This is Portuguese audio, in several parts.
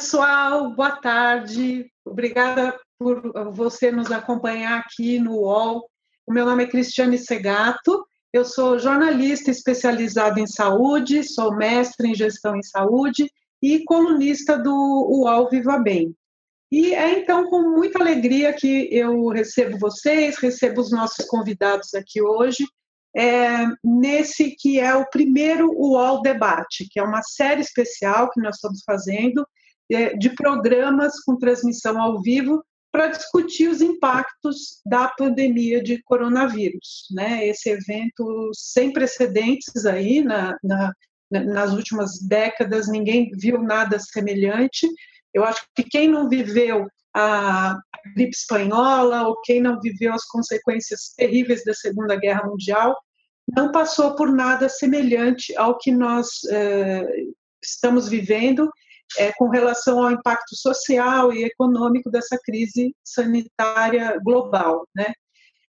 pessoal, boa tarde. Obrigada por você nos acompanhar aqui no UOL. O meu nome é Cristiane Segato, eu sou jornalista especializada em saúde, sou mestre em gestão em saúde e colunista do UOL Viva Bem. E é então com muita alegria que eu recebo vocês, recebo os nossos convidados aqui hoje, é, nesse que é o primeiro UOL Debate, que é uma série especial que nós estamos fazendo de programas com transmissão ao vivo para discutir os impactos da pandemia de coronavírus. Né? Esse evento sem precedentes aí na, na, nas últimas décadas, ninguém viu nada semelhante. Eu acho que quem não viveu a gripe espanhola ou quem não viveu as consequências terríveis da Segunda Guerra Mundial não passou por nada semelhante ao que nós eh, estamos vivendo é, com relação ao impacto social e econômico dessa crise sanitária global, né?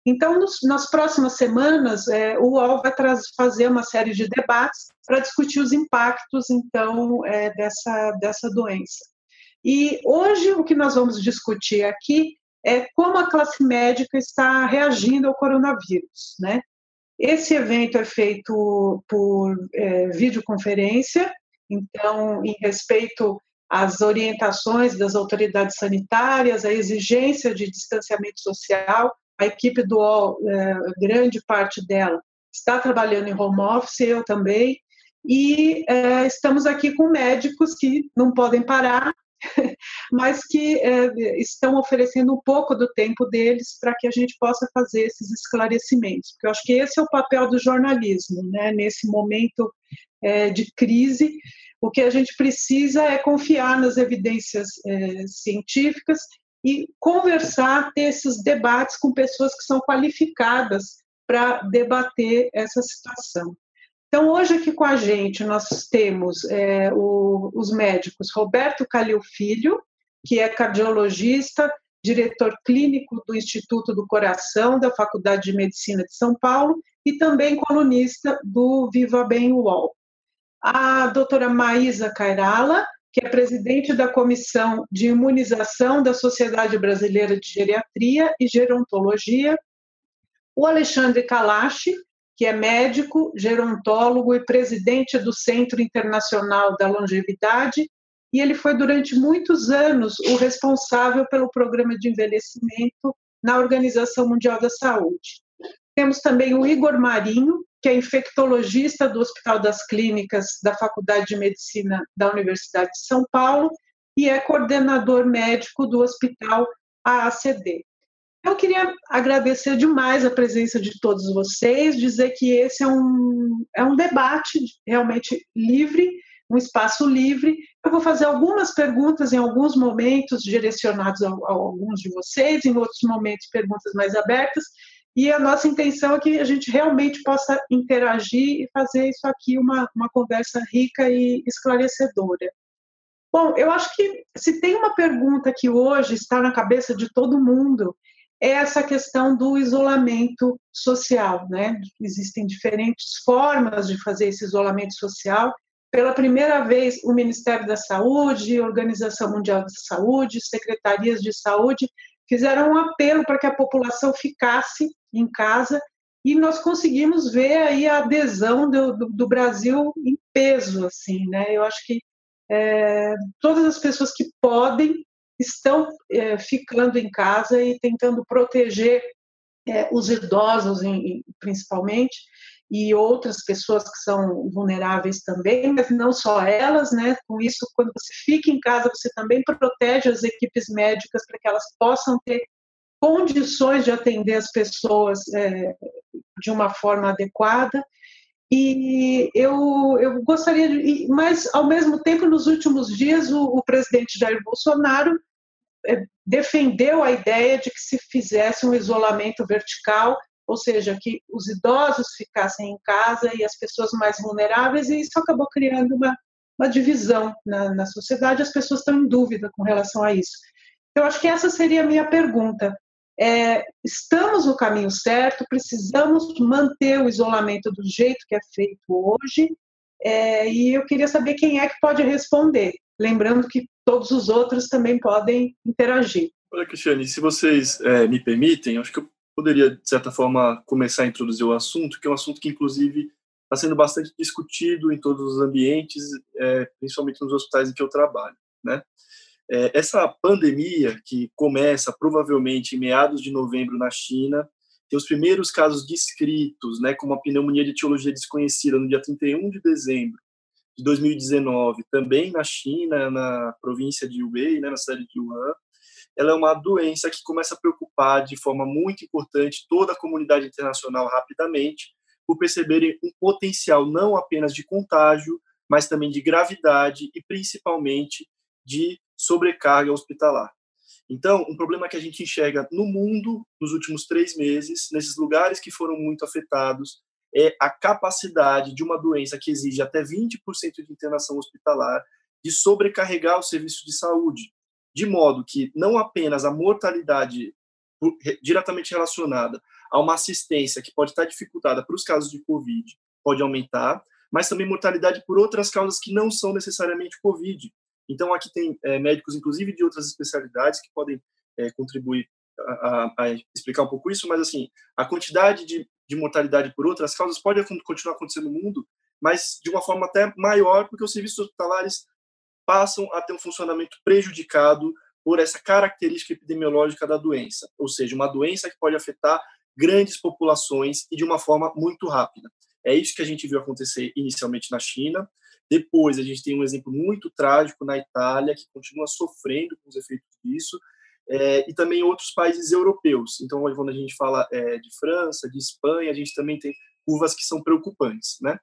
Então, nos, nas próximas semanas, é, o UOL vai fazer uma série de debates para discutir os impactos, então, é, dessa, dessa doença. E hoje o que nós vamos discutir aqui é como a classe médica está reagindo ao coronavírus, né? Esse evento é feito por é, videoconferência, então, em respeito às orientações das autoridades sanitárias, a exigência de distanciamento social, a equipe do UOL, é, grande parte dela, está trabalhando em home office, eu também, e é, estamos aqui com médicos que não podem parar, mas que é, estão oferecendo um pouco do tempo deles para que a gente possa fazer esses esclarecimentos, porque eu acho que esse é o papel do jornalismo, né, nesse momento é, de crise, o que a gente precisa é confiar nas evidências é, científicas e conversar, ter esses debates com pessoas que são qualificadas para debater essa situação. Então, hoje aqui com a gente nós temos é, o, os médicos Roberto Calil Filho, que é cardiologista, diretor clínico do Instituto do Coração da Faculdade de Medicina de São Paulo e também colunista do Viva Bem UOL a doutora Maísa Cairala, que é presidente da Comissão de Imunização da Sociedade Brasileira de Geriatria e Gerontologia, o Alexandre Kalashi, que é médico, gerontólogo e presidente do Centro Internacional da Longevidade, e ele foi durante muitos anos o responsável pelo programa de envelhecimento na Organização Mundial da Saúde. Temos também o Igor Marinho, que é infectologista do Hospital das Clínicas da Faculdade de Medicina da Universidade de São Paulo e é coordenador médico do Hospital AACD. Eu queria agradecer demais a presença de todos vocês, dizer que esse é um, é um debate realmente livre, um espaço livre. Eu vou fazer algumas perguntas em alguns momentos direcionados a, a alguns de vocês, em outros momentos perguntas mais abertas, e a nossa intenção é que a gente realmente possa interagir e fazer isso aqui uma, uma conversa rica e esclarecedora. Bom, eu acho que se tem uma pergunta que hoje está na cabeça de todo mundo, é essa questão do isolamento social, né? Existem diferentes formas de fazer esse isolamento social. Pela primeira vez, o Ministério da Saúde, Organização Mundial da Saúde, secretarias de saúde fizeram um apelo para que a população ficasse em casa e nós conseguimos ver aí a adesão do, do, do Brasil em peso, assim, né? Eu acho que é, todas as pessoas que podem estão é, ficando em casa e tentando proteger é, os idosos, em, principalmente, e outras pessoas que são vulneráveis também, mas não só elas, né? Com isso, quando você fica em casa, você também protege as equipes médicas para que elas possam ter condições de atender as pessoas é, de uma forma adequada. E eu, eu gostaria de. Mas, ao mesmo tempo, nos últimos dias, o, o presidente Jair Bolsonaro é, defendeu a ideia de que se fizesse um isolamento vertical, ou seja, que os idosos ficassem em casa e as pessoas mais vulneráveis, e isso acabou criando uma, uma divisão na, na sociedade, as pessoas estão em dúvida com relação a isso. Então, acho que essa seria a minha pergunta é, estamos no caminho certo, precisamos manter o isolamento do jeito que é feito hoje, é, e eu queria saber quem é que pode responder. Lembrando que todos os outros também podem interagir. Olha, Cristiane, se vocês é, me permitem, acho que eu poderia, de certa forma, começar a introduzir o assunto, que é um assunto que, inclusive, está sendo bastante discutido em todos os ambientes, é, principalmente nos hospitais em que eu trabalho. Né? É, essa pandemia, que começa provavelmente em meados de novembro na China, tem os primeiros casos descritos, né, como a pneumonia de etiologia desconhecida, no dia 31 de dezembro de 2019, também na China, na província de Hubei, né, na cidade de Wuhan. Ela é uma doença que começa a preocupar de forma muito importante toda a comunidade internacional rapidamente, por perceberem um potencial não apenas de contágio, mas também de gravidade e principalmente de sobrecarga hospitalar. Então, um problema que a gente enxerga no mundo nos últimos três meses, nesses lugares que foram muito afetados, é a capacidade de uma doença que exige até 20% de internação hospitalar de sobrecarregar o serviço de saúde, de modo que não apenas a mortalidade diretamente relacionada a uma assistência que pode estar dificultada para os casos de Covid pode aumentar, mas também mortalidade por outras causas que não são necessariamente Covid. Então, aqui tem é, médicos, inclusive de outras especialidades, que podem é, contribuir a, a, a, explicar um pouco isso, mas, assim, a quantidade de, de mortalidade por outras causas pode continuar acontecendo no mundo, mas de uma forma até maior, porque os serviços hospitalares passam a ter um funcionamento prejudicado por essa característica epidemiológica da doença, ou seja, uma doença que pode afetar grandes populações e de uma forma muito rápida. É isso que a gente viu acontecer inicialmente na China. Depois, a gente tem um exemplo muito trágico na Itália, que continua sofrendo com os efeitos disso, é, e também outros países europeus. Então, quando a gente fala é, de França, de Espanha, a gente também tem curvas que são preocupantes. Né?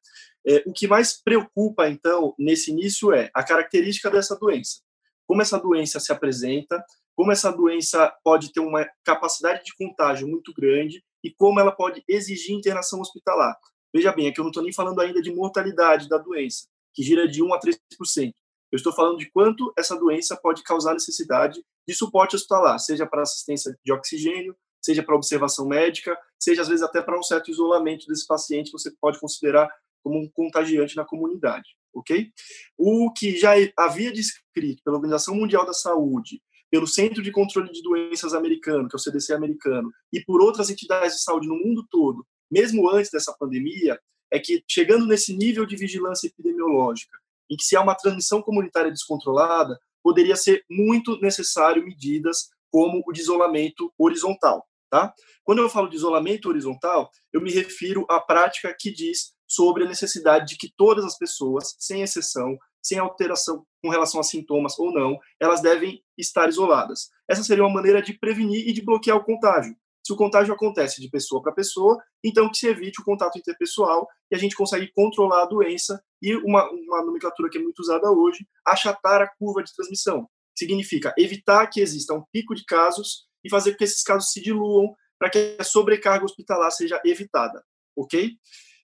É, o que mais preocupa, então, nesse início é a característica dessa doença. Como essa doença se apresenta, como essa doença pode ter uma capacidade de contágio muito grande e como ela pode exigir internação hospitalar. Veja bem, aqui eu não estou nem falando ainda de mortalidade da doença, que gira de 1 a 3%. Eu estou falando de quanto essa doença pode causar necessidade de suporte hospitalar, seja para assistência de oxigênio, seja para observação médica, seja às vezes até para um certo isolamento desse paciente você pode considerar como um contagiante na comunidade, ok? O que já havia descrito pela Organização Mundial da Saúde pelo Centro de Controle de Doenças americano, que é o CDC americano, e por outras entidades de saúde no mundo todo, mesmo antes dessa pandemia, é que chegando nesse nível de vigilância epidemiológica, em que se há uma transmissão comunitária descontrolada, poderia ser muito necessário medidas como o de isolamento horizontal, tá? Quando eu falo de isolamento horizontal, eu me refiro à prática que diz sobre a necessidade de que todas as pessoas, sem exceção, sem alteração com relação a sintomas ou não, elas devem estar isoladas. Essa seria uma maneira de prevenir e de bloquear o contágio. Se o contágio acontece de pessoa para pessoa, então que se evite o contato interpessoal e a gente consegue controlar a doença e uma, uma nomenclatura que é muito usada hoje, achatar a curva de transmissão. Significa evitar que exista um pico de casos e fazer com que esses casos se diluam para que a sobrecarga hospitalar seja evitada, ok?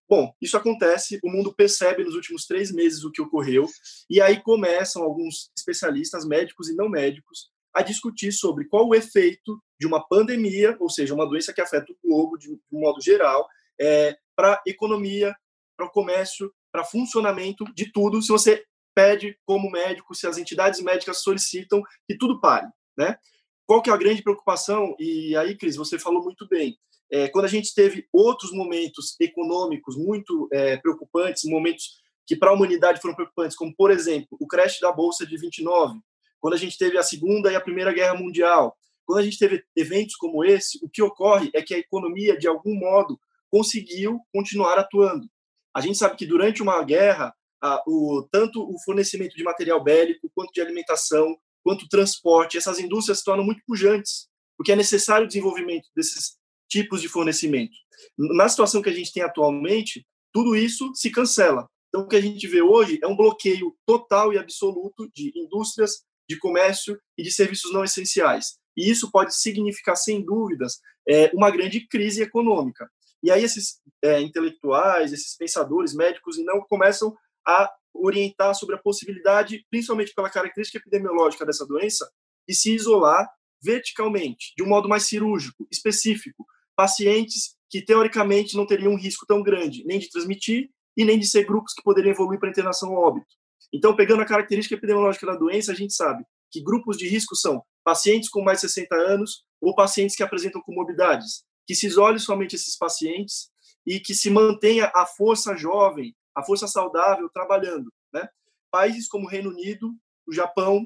Bom, isso acontece, o mundo percebe nos últimos três meses o que ocorreu, e aí começam alguns especialistas, médicos e não médicos, a discutir sobre qual o efeito de uma pandemia, ou seja, uma doença que afeta o globo de, um modo geral, é, para a economia, para o comércio, para funcionamento de tudo, se você pede como médico, se as entidades médicas solicitam que tudo pare, né? Qual que é a grande preocupação? E aí, Cris, você falou muito bem. É, quando a gente teve outros momentos econômicos muito é, preocupantes, momentos que para a humanidade foram preocupantes, como, por exemplo, o crash da Bolsa de 29, quando a gente teve a Segunda e a Primeira Guerra Mundial, quando a gente teve eventos como esse, o que ocorre é que a economia, de algum modo, conseguiu continuar atuando. A gente sabe que durante uma guerra, a, o, tanto o fornecimento de material bélico, quanto de alimentação, quanto transporte, essas indústrias se tornam muito pujantes, porque é necessário o desenvolvimento desses tipos de fornecimento. Na situação que a gente tem atualmente, tudo isso se cancela. Então, o que a gente vê hoje é um bloqueio total e absoluto de indústrias, de comércio e de serviços não essenciais. E isso pode significar, sem dúvidas, é, uma grande crise econômica. E aí esses é, intelectuais, esses pensadores médicos, não começam a orientar sobre a possibilidade, principalmente pela característica epidemiológica dessa doença, de se isolar verticalmente, de um modo mais cirúrgico, específico, pacientes que teoricamente não teriam um risco tão grande, nem de transmitir e nem de ser grupos que poderiam evoluir para internação ao óbito. Então, pegando a característica epidemiológica da doença, a gente sabe que grupos de risco são pacientes com mais de 60 anos ou pacientes que apresentam comorbidades, que se isole somente esses pacientes e que se mantenha a força jovem, a força saudável trabalhando. Né? Países como o Reino Unido, o Japão,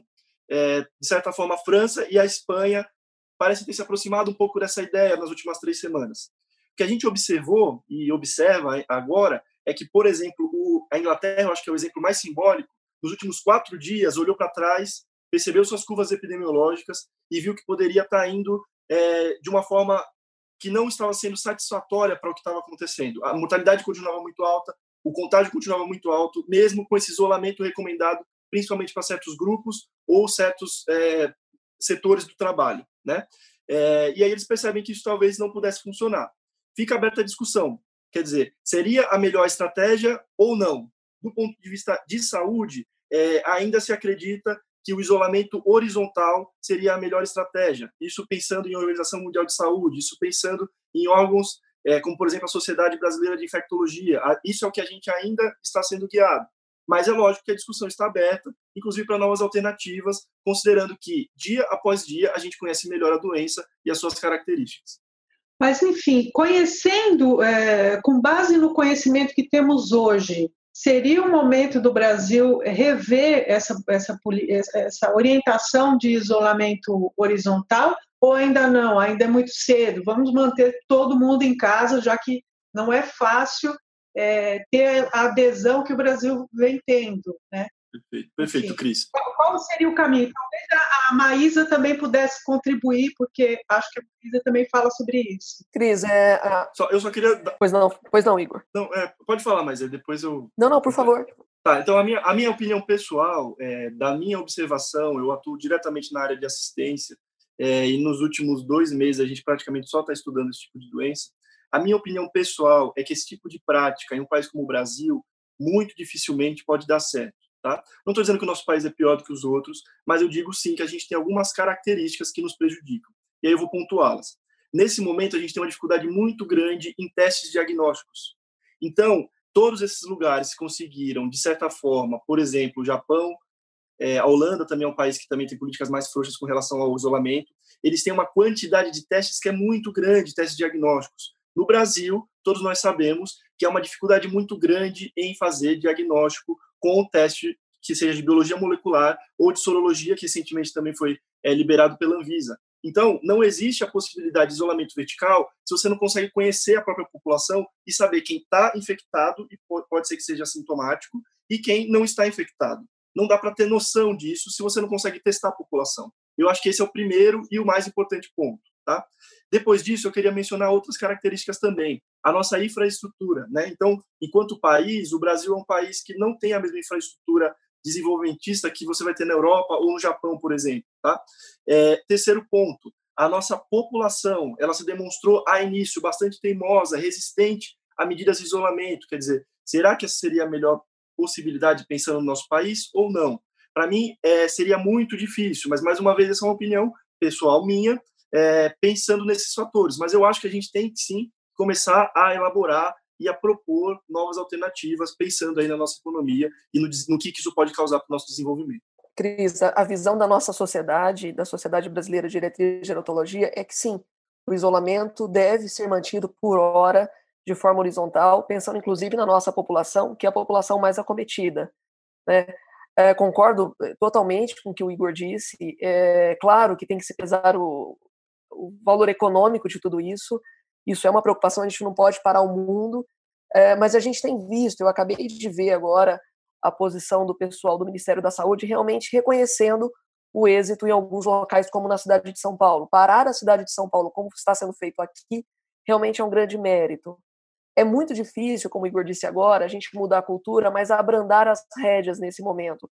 é, de certa forma a França e a Espanha parecem ter se aproximado um pouco dessa ideia nas últimas três semanas. O que a gente observou e observa agora é que, por exemplo, o, a Inglaterra, eu acho que é o exemplo mais simbólico, nos últimos quatro dias olhou para trás, percebeu suas curvas epidemiológicas e viu que poderia estar tá indo é, de uma forma que não estava sendo satisfatória para o que estava acontecendo. A mortalidade continuava muito alta, o contágio continuava muito alto, mesmo com esse isolamento recomendado, principalmente para certos grupos ou certos é, setores do trabalho, né? É, e aí eles percebem que isso talvez não pudesse funcionar. Fica aberta a discussão. Quer dizer, seria a melhor estratégia ou não? Do ponto de vista de saúde, é, ainda se acredita que o isolamento horizontal seria a melhor estratégia. Isso pensando em Organização Mundial de Saúde, isso pensando em órgãos é, como, por exemplo, a Sociedade Brasileira de Infectologia. Isso é o que a gente ainda está sendo guiado. Mas é lógico que a discussão está aberta, inclusive para novas alternativas, considerando que dia após dia a gente conhece melhor a doença e as suas características. Mas, enfim, conhecendo, é, com base no conhecimento que temos hoje, seria o momento do Brasil rever essa, essa, essa orientação de isolamento horizontal ou ainda não? Ainda é muito cedo? Vamos manter todo mundo em casa, já que não é fácil é, ter a adesão que o Brasil vem tendo, né? Perfeito, perfeito Cris. Qual, qual, seria o caminho? Talvez a, a Maísa também pudesse contribuir, porque acho que a Maísa também fala sobre isso. Cris, é, a... só, eu só queria... Pois não, pois não, Igor. Não, é, pode falar, mas depois eu... Não, não, por favor. Tá, então a minha, a minha opinião pessoal, é, da minha observação, eu atuo diretamente na área de assistência, é, e nos últimos dois meses a gente praticamente só está estudando esse tipo de doença. A minha opinião pessoal é que esse tipo de prática em um país como o Brasil muito dificilmente pode dar certo. Tá? Não estou dizendo que o nosso país é pior do que os outros, mas eu digo sim que a gente tem algumas características que nos prejudicam. E aí eu vou pontuá-las. Nesse momento, a gente tem uma dificuldade muito grande em testes diagnósticos. Então, todos esses lugares conseguiram, de certa forma, por exemplo, o Japão, é, a Holanda também é um país que também tem políticas mais frouxas com relação ao isolamento. Eles têm uma quantidade de testes que é muito grande, testes diagnósticos. No Brasil, todos nós sabemos que é uma dificuldade muito grande em fazer diagnóstico com o teste que seja de biologia molecular ou de sorologia, que recentemente também foi é, liberado pela Anvisa. Então, não existe a possibilidade de isolamento vertical se você não consegue conhecer a própria população e saber quem está infectado, e pode ser que seja assintomático, e quem não está infectado. Não dá para ter noção disso se você não consegue testar a população. Eu acho que esse é o primeiro e o mais importante ponto. Tá? Depois disso, eu queria mencionar outras características também. A nossa infraestrutura. Né? Então, enquanto país, o Brasil é um país que não tem a mesma infraestrutura desenvolvimentista que você vai ter na Europa ou no Japão, por exemplo. Tá? É, terceiro ponto, a nossa população, ela se demonstrou a início bastante teimosa, resistente a medidas de isolamento. Quer dizer, será que essa seria a melhor possibilidade pensando no nosso país ou não? Para mim, é, seria muito difícil, mas mais uma vez essa é uma opinião pessoal minha, é, pensando nesses fatores. Mas eu acho que a gente tem que sim começar a elaborar e a propor novas alternativas, pensando aí na nossa economia e no, no que, isso pode causar para o nosso desenvolvimento. Cris, a visão da nossa sociedade, da Sociedade Brasileira de Diretriz de Gerontologia, é que sim, o isolamento deve ser mantido por hora, de forma horizontal, pensando inclusive na nossa população, que é a população mais acometida. Né? É, concordo eh, totalmente com o que o Igor disse. É claro que tem que se pesar o, o valor econômico de tudo isso. Isso é uma preocupação, a gente não pode parar o mundo, é, mas a gente tem visto, eu acabei de ver agora a posição do pessoal do Ministério da Saúde realmente reconhecendo o êxito em alguns locais, como na cidade de São Paulo. Parar a cidade de São Paulo, como está sendo feito aqui, realmente é um grande mérito. É muito difícil, como o Igor disse agora, a gente mudar a cultura, mas abrandar as rédeas nesse momento.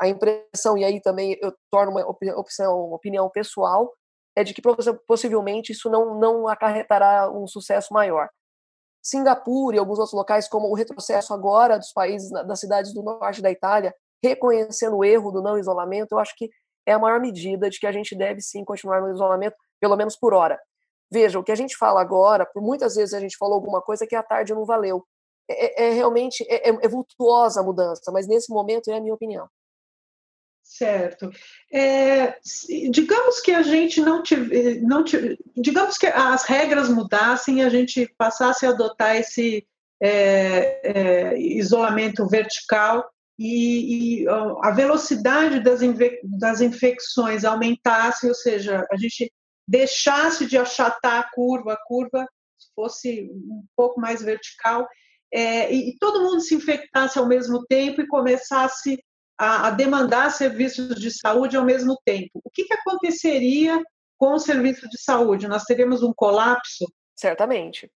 A impressão, e aí também eu torno uma opção, opinião pessoal, é de que possivelmente isso não, não acarretará um sucesso maior. Singapura e alguns outros locais, como o retrocesso agora dos países, das cidades do norte da Itália, reconhecendo o erro do não isolamento, eu acho que é a maior medida de que a gente deve sim continuar no isolamento, pelo menos por hora. Veja, o que a gente fala agora, por muitas vezes a gente falou alguma coisa que à tarde não valeu. é, é realmente é, é, vultuosa a mudança, mas nesse momento é a minha opinião. Certo. É, digamos que a gente não, tive, não tive, digamos que as regras mudassem e a gente passasse a adotar esse é, é, isolamento vertical e, e, a velocidade das, das infecções aumentasse, ou seja, a gente deixasse de achatar a curva, a curva fosse um pouco mais vertical, é, e, e, todo mundo se infectasse ao mesmo tempo e começasse a, a, demandar serviços de saúde ao mesmo tempo. O que, que aconteceria com o serviço de saúde? Nós teríamos um colapso? Certamente,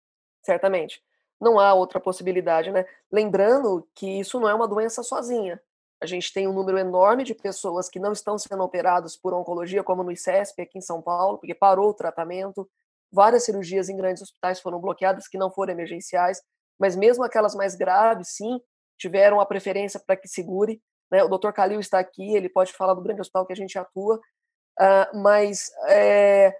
certamente. Não há outra possibilidade, né? Lembrando que isso não é uma doença sozinha. A gente tem um número enorme de pessoas que não estão sendo operadas por oncologia, como no ICESP, aqui em São Paulo, porque parou o tratamento. Várias cirurgias em grandes hospitais foram bloqueadas que não foram emergenciais, mas mesmo aquelas mais graves, sim, tiveram a preferência para que segure. Né? O Dr. Calil está aqui, ele pode falar do grande hospital que a gente atua, uh, mas é,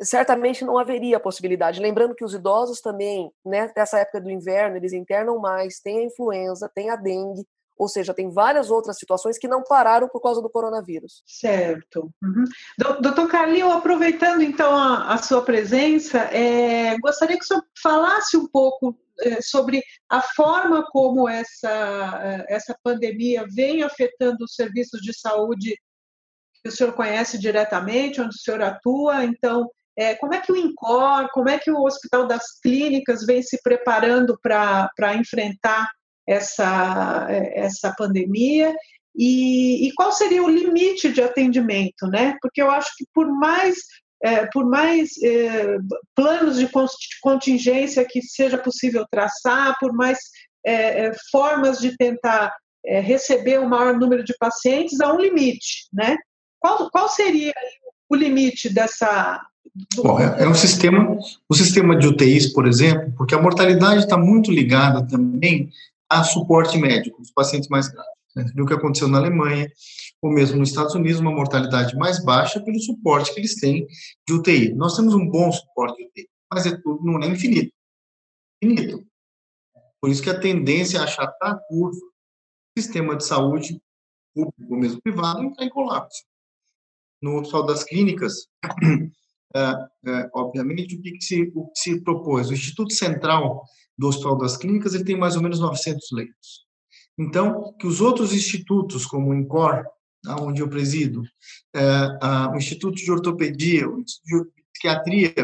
certamente não haveria possibilidade. Lembrando que os idosos também, né, nessa época do inverno, eles internam mais, tem a influenza, tem a dengue, ou seja, tem várias outras situações que não pararam por causa do coronavírus. Certo. Uhum. Doutor Carlinho, aproveitando então a, a sua presença, é, gostaria que o senhor falasse um pouco é, sobre a forma como essa, é, essa pandemia vem afetando os serviços de saúde que o senhor conhece diretamente, onde o senhor atua. Então, é, como é que o INCOR, como é que o Hospital das Clínicas vem se preparando para enfrentar essa, essa pandemia e, e, qual seria o limite de atendimento, né? Porque eu acho que por mais é, por mais é, planos de contingência que seja possível traçar, por mais é, é formas de tentar é, receber o maior número de pacientes, há um limite, né? Qual, qual seria o limite dessa Bom, é, é um sistema, o sistema de UTIs, por exemplo, porque a mortalidade está muito ligada também a suporte médico, os pacientes mais graves. Né? O que aconteceu na Alemanha, ou mesmo nos Estados Unidos, uma mortalidade mais baixa pelo suporte que eles têm de UTI. Nós temos um bom suporte de UTI, mas é tudo, não é infinito. Infinito. Por isso que a tendência é achatar a curva, o sistema de saúde, público ou mesmo privado, está em colapso. No Hospital das Clínicas, é, é, obviamente, o que, que, se, o que se propôs? O Instituto Central do Hospital das Clínicas ele tem mais ou menos 900 leitos. Então, que os outros institutos, como o INCOR, onde eu presido, é, o Instituto de Ortopedia, o Instituto de Psiquiatria,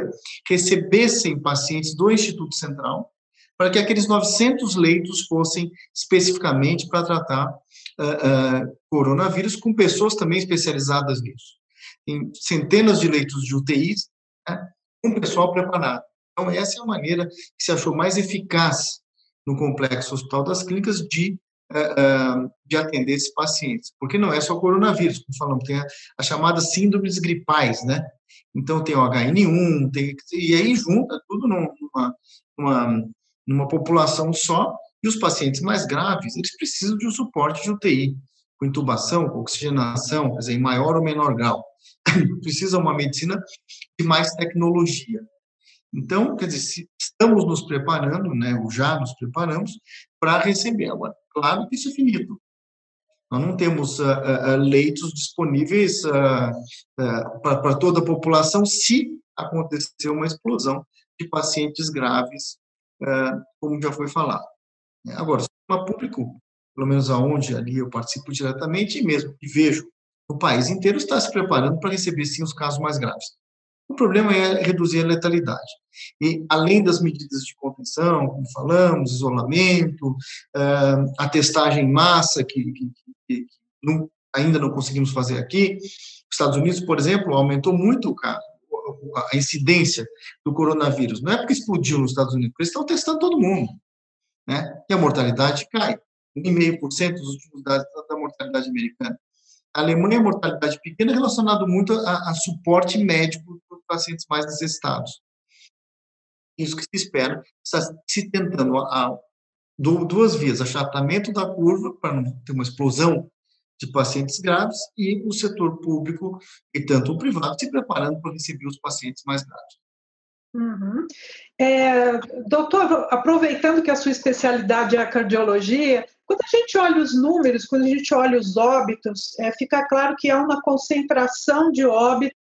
recebessem pacientes do Instituto Central, para que aqueles 900 leitos fossem especificamente para tratar uh, uh, coronavírus, com pessoas também especializadas nisso em centenas de leitos de UTIs, né, com pessoal preparado. Então, essa é a maneira que se achou mais eficaz no complexo Hospital das Clínicas de, uh, de atender esses pacientes. Porque não é só coronavírus, como falamos, tem as chamadas síndromes gripais, né? Então, tem o HN1, tem, e aí junta tudo numa, numa, numa população só, e os pacientes mais graves, eles precisam de um suporte de UTI, com intubação, com oxigenação, quer dizer, em maior ou menor grau. precisa uma medicina de mais tecnologia. Então, quer dizer, estamos nos preparando, né, ou já nos preparamos, para receber. Agora, claro que isso é finito. Nós não temos uh, uh, leitos disponíveis uh, para toda a população se acontecer uma explosão de pacientes graves, como já foi falado. Agora, o sistema público, pelo menos aonde ali eu participo diretamente, e mesmo que vejo o país inteiro está se preparando para receber, sim, os casos mais graves. O problema é reduzir a letalidade. E, além das medidas de contenção, como falamos, isolamento, uh, a testagem em massa, que, que, que não, ainda não conseguimos fazer aqui, os Estados Unidos, por exemplo, aumentou muito a incidência do coronavírus. Não é porque explodiu nos Estados Unidos, porque eles estão testando todo mundo. Né? E a mortalidade cai. 1,5% dos últimos dados da mortalidade americana. A Alemanha, a mortalidade pequena relacionado muito a, a suporte médico para os pacientes mais necessitados. Isso que se espera, está se tentando a, a, duas vias, achatamento da curva, para não ter uma explosão de pacientes graves, e o setor público, e tanto o privado, se preparando para receber os pacientes mais graves. Uhum. É, doutor, aproveitando que a sua especialidade é a cardiologia, quando a gente olha os números, quando a gente olha os óbitos, é, fica claro que há uma concentração de óbitos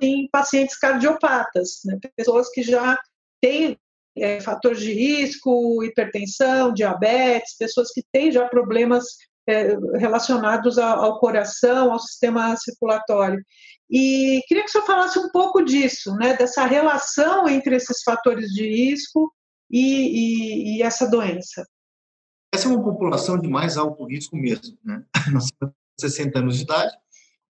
em pacientes cardiopatas, né? pessoas que já têm é, fatores de risco, hipertensão, diabetes, pessoas que têm já problemas é, relacionados ao, ao, coração, ao sistema circulatório. E queria que o senhor falasse um pouco disso, né, dessa relação entre esses fatores de risco e, e, e essa doença. Essa é uma população de mais alto risco mesmo, né? 60 anos de idade,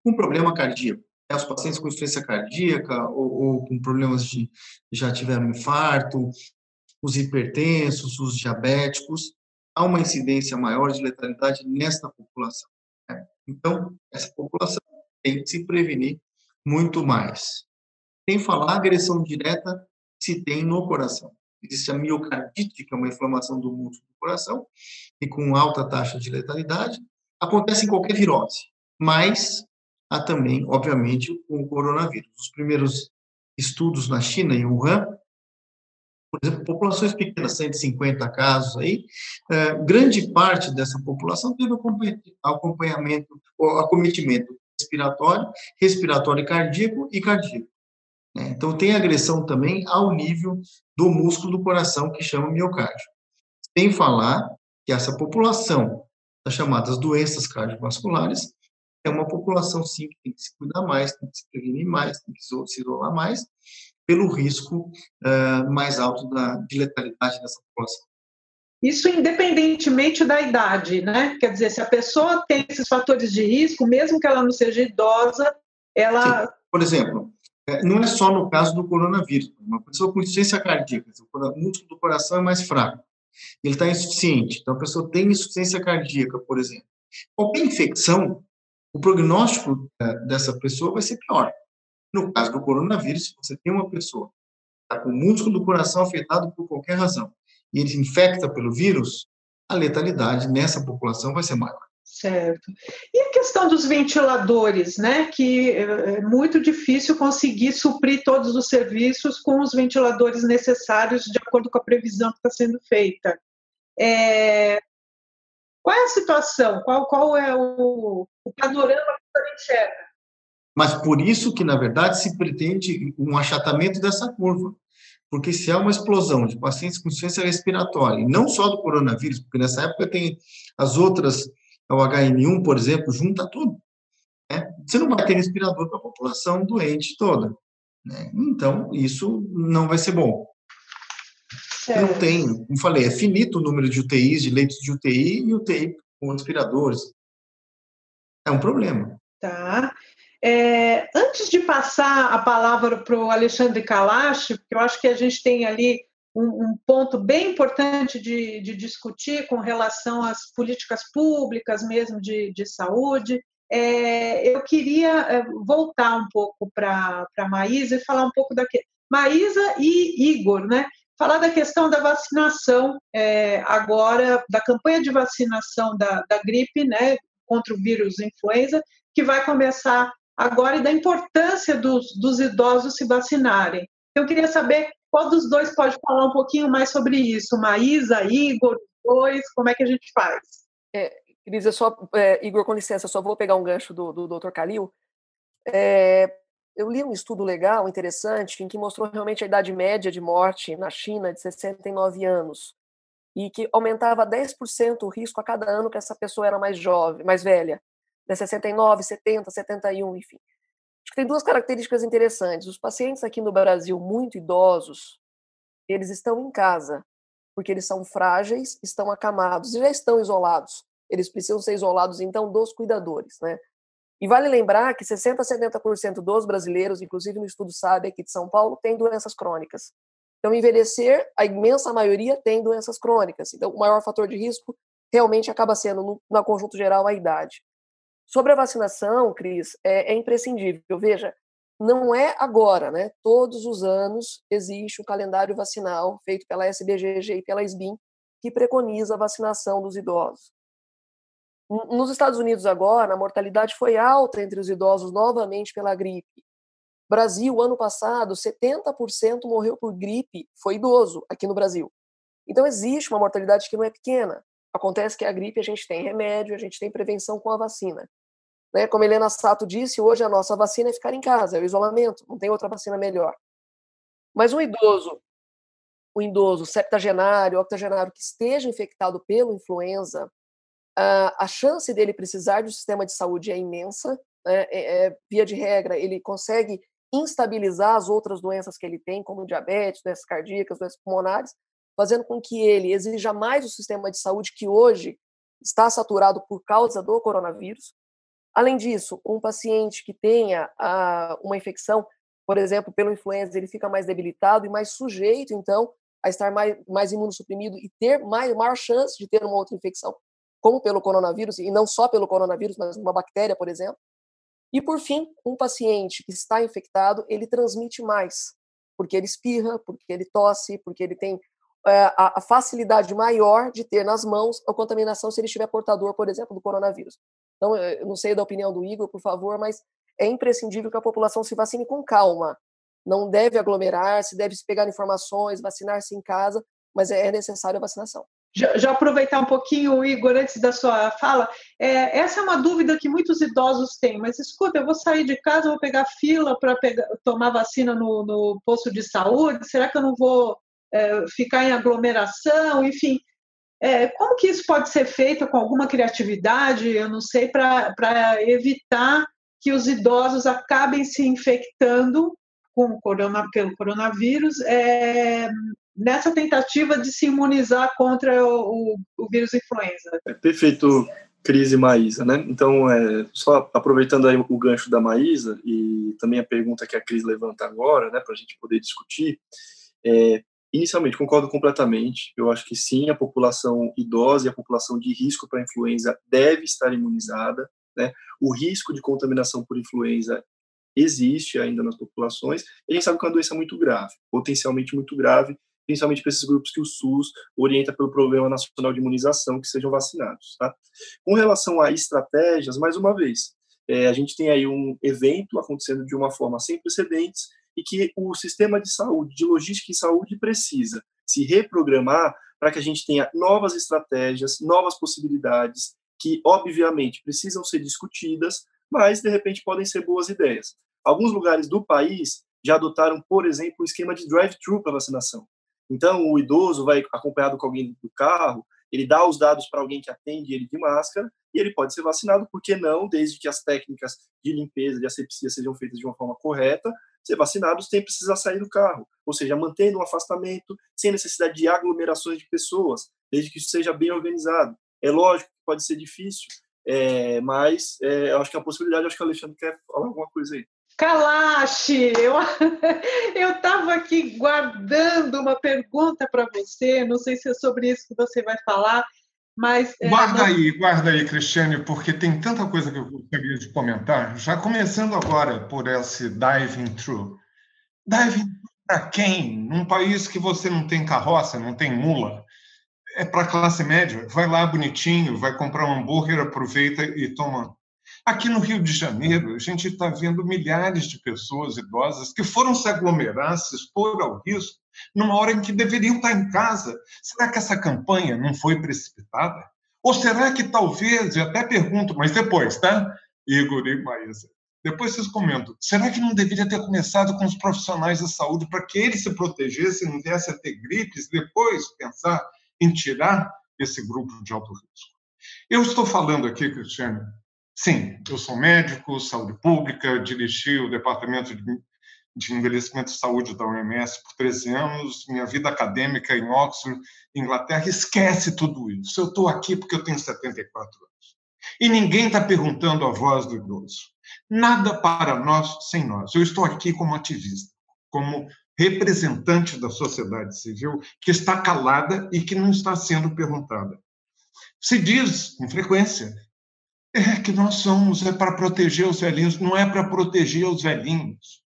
com problema cardíaco. É, os pacientes com insuficiência cardíaca ou, ou, com problemas de já tiveram infarto, os hipertensos, os diabéticos, há uma incidência maior de letalidade nesta população. Né? Então, essa população tem que se prevenir muito mais. Sem falar agressão direta se tem no coração. Existe a miocardite, que é uma inflamação do músculo do coração, e com alta taxa de letalidade. Acontece em qualquer virose, mas há também, obviamente, o coronavírus. Os primeiros estudos na China, em Wuhan, por exemplo, populações pequenas, 150 casos aí, é, grande parte dessa população teve acompanhamento, acometimento respiratório, respiratório cardíaco e cardíaco. Né? Então, tem agressão também ao nível do músculo do coração, que chama miocárdio. Sem falar que essa população das chamadas doenças cardiovasculares é uma população, sim, que tem que se cuidar mais, tem que se prevenir mais, tem que se isolar mais, pelo risco uh, mais alto da, de letalidade dessa população. Isso independentemente da idade, né? Quer dizer, se a pessoa tem esses fatores de risco, mesmo que ela não seja idosa, ela. Sim. Por exemplo, não é só no caso do coronavírus. Uma pessoa com insuficiência cardíaca, o músculo do coração é mais fraco, ele está insuficiente. Então, a pessoa tem insuficiência cardíaca, por exemplo. Qualquer infecção, o prognóstico é, dessa pessoa vai ser pior. No caso do coronavírus, se você tem uma pessoa está com o músculo do coração afetado por qualquer razão, e ele infecta pelo vírus, a letalidade nessa população vai ser maior. Certo. E a questão dos ventiladores, né? Que é muito difícil conseguir suprir todos os serviços com os ventiladores necessários de acordo com a previsão que está sendo feita. É... Qual é a situação? Qual, qual é o, o panorama que você enxerga? Mas por isso que, na verdade, se pretende um achatamento dessa curva. Porque se há uma explosão de pacientes com insuficiência respiratória, e não só do coronavírus, porque nessa época tem as outras, o HN1, por exemplo, junta tudo. Né? Você não vai ter respirador para a população doente toda. Né? Então, isso não vai ser bom. Não tem, como falei, é finito o número de UTIs, de leitos de UTI e UTI com respiradores. É um problema. Tá. É, antes de passar a palavra para o Alexandre Kalash, porque eu acho que a gente tem ali um, um ponto bem importante de, de, discutir com relação às políticas públicas mesmo de, de saúde, é, eu queria é, voltar um pouco para a Maísa e falar um pouco da Maísa e Igor, né? Falar da questão da vacinação é, agora, da campanha de vacinação da, da gripe, né? Contra o vírus influenza, que vai começar agora e da importância dos, dos idosos se vacinarem. Eu queria saber qual dos dois pode falar um pouquinho mais sobre isso. Maísa, Igor, dois, como é que a gente faz? É, Cris, eu só, é, Igor, com licença, só vou pegar um gancho do, do Dr. Calil. É, eu li um estudo legal, interessante, em que mostrou realmente a idade média de morte na China de 69 anos e que aumentava 10% o risco a cada ano que essa pessoa era mais jovem, mais velha né, 69, 70, 71, enfim. Acho que tem duas características interessantes. Os pacientes aqui no Brasil muito idosos, eles estão em casa, porque eles são frágeis, estão acamados e já estão isolados. Eles precisam ser isolados, então, dos cuidadores, né? E vale lembrar que 60% a 70% dos brasileiros, inclusive no estudo SAB aqui de São Paulo, têm doenças crônicas. Então, envelhecer, a imensa maioria tem doenças crônicas. Então, o maior fator de risco realmente acaba sendo, no, no conjunto geral, a idade. Sobre a vacinação, Cris, é, é imprescindível. Veja, não é agora, né? Todos os anos existe o calendário vacinal feito pela SBGG e pela SBIM que preconiza a vacinação dos idosos. Nos Estados Unidos agora, a mortalidade foi alta entre os idosos novamente pela gripe. Brasil, ano passado, 70% morreu por gripe, foi idoso aqui no Brasil. Então existe uma mortalidade que não é pequena. Acontece que a gripe a gente tem remédio, a gente tem prevenção com a vacina. Né? Como Helena Sato disse, hoje a nossa vacina é ficar em casa, é o isolamento, não tem outra vacina melhor. Mas um idoso, um idoso septagenário, octogenário que esteja infectado pelo influenza, a chance dele precisar um sistema de saúde é imensa. Né? É, é, via de regra, ele consegue instabilizar as outras doenças que ele tem, como diabetes, doenças cardíacas, doenças pulmonares, fazendo com que ele exija mais o sistema de saúde que hoje está saturado por causa do coronavírus. Além disso, um paciente que tenha ah, uma infecção, por exemplo, pelo influenza, ele fica mais debilitado e mais sujeito, então, a estar mais, mais imunossuprimido e ter mais, maior chance de ter uma outra infecção, como pelo coronavírus, e não só pelo coronavírus, mas uma bactéria, por exemplo. E, por fim, um paciente que está infectado, ele transmite mais, porque ele espirra, porque ele tosse, porque ele tem é, a, facilidade maior de ter nas mãos a contaminação se ele estiver portador, por exemplo, do coronavírus. Então, eu não sei da opinião do Igor, por favor, mas é imprescindível que a população se vacine com calma. Não deve aglomerar, se deve pegar informações, vacinar-se em casa, mas é necessário a vacinação. Já, já, aproveitar um pouquinho, Igor, antes da sua fala, é, essa é uma dúvida que muitos idosos têm, mas escuta, eu vou sair de casa, vou pegar fila para tomar vacina no, no posto de saúde, será que eu não vou é, ficar em aglomeração, enfim. É, como que isso pode ser feito com alguma criatividade, eu não sei, para evitar que os idosos acabem se infectando com o corona, pelo coronavírus é, nessa tentativa de se imunizar contra o, o vírus influenza? É perfeito, Cris e Maísa, né? Então, é, só aproveitando aí o gancho da Maísa e também a pergunta que a Cris levanta agora, né, para a gente poder discutir, é, Inicialmente, concordo completamente. Eu acho que sim, a população idosa e a população de risco para influenza deve estar imunizada. Né? O risco de contaminação por influenza existe ainda nas populações. E a gente sabe que é uma doença muito grave, potencialmente muito grave, principalmente para esses grupos que o SUS orienta pelo Programa Nacional de Imunização, que sejam vacinados. Tá? Com relação a estratégias, mais uma vez, é, a gente tem aí um evento acontecendo de uma forma sem precedentes e que o sistema de saúde, de logística em saúde, precisa se reprogramar para que a gente tenha novas estratégias, novas possibilidades, que obviamente precisam ser discutidas, mas de repente podem ser boas ideias. Alguns lugares do país já adotaram, por exemplo, o esquema de drive-thru para vacinação. Então, o idoso vai acompanhado com alguém do carro, ele dá os dados para alguém que atende ele de máscara e ele pode ser vacinado, por que não, desde que as técnicas de limpeza, de asepsia sejam feitas de uma forma correta, ser vacinado sem precisar sair do carro, ou seja, mantendo um afastamento, sem necessidade de aglomerações de pessoas, desde que isso seja bem organizado. É lógico que pode ser difícil, é, mas é, eu acho que é a possibilidade, acho que o Alexandre quer falar alguma coisa aí. Kalash, eu eu estava aqui guardando uma pergunta para você, não sei se é sobre isso que você vai falar, mas é, guarda não... aí, guarda aí, Cristiane, porque tem tanta coisa que eu gostaria de comentar. Já começando agora por esse diving through. Diving para quem? Num país que você não tem carroça, não tem mula, é para classe média. Vai lá bonitinho, vai comprar um hambúrguer, aproveita e toma Aqui no Rio de Janeiro, a gente está vendo milhares de pessoas idosas que foram se aglomerar, se expor ao risco, numa hora em que deveriam estar em casa. Será que essa campanha não foi precipitada? Ou será que talvez, e até pergunto, mas depois, tá? Igor e Maísa, depois vocês comentam, será que não deveria ter começado com os profissionais da saúde para que eles se protegessem, não viesse a ter gripes, depois pensar em tirar esse grupo de alto risco? Eu estou falando aqui, Cristiane, Sim, eu sou médico, saúde pública, dirigi o departamento de, envelhecimento e saúde da OMS por 13 anos, minha vida acadêmica em Oxford, Inglaterra, esquece tudo isso. Eu estou aqui porque eu tenho 74 anos. E ninguém está perguntando a voz do idoso. Nada para nós sem nós. Eu estou aqui como ativista, como representante da sociedade civil que está calada e que não está sendo perguntada. Se diz, com frequência, é que nós somos, é para proteger os velhinhos, não é para proteger os velhinhos.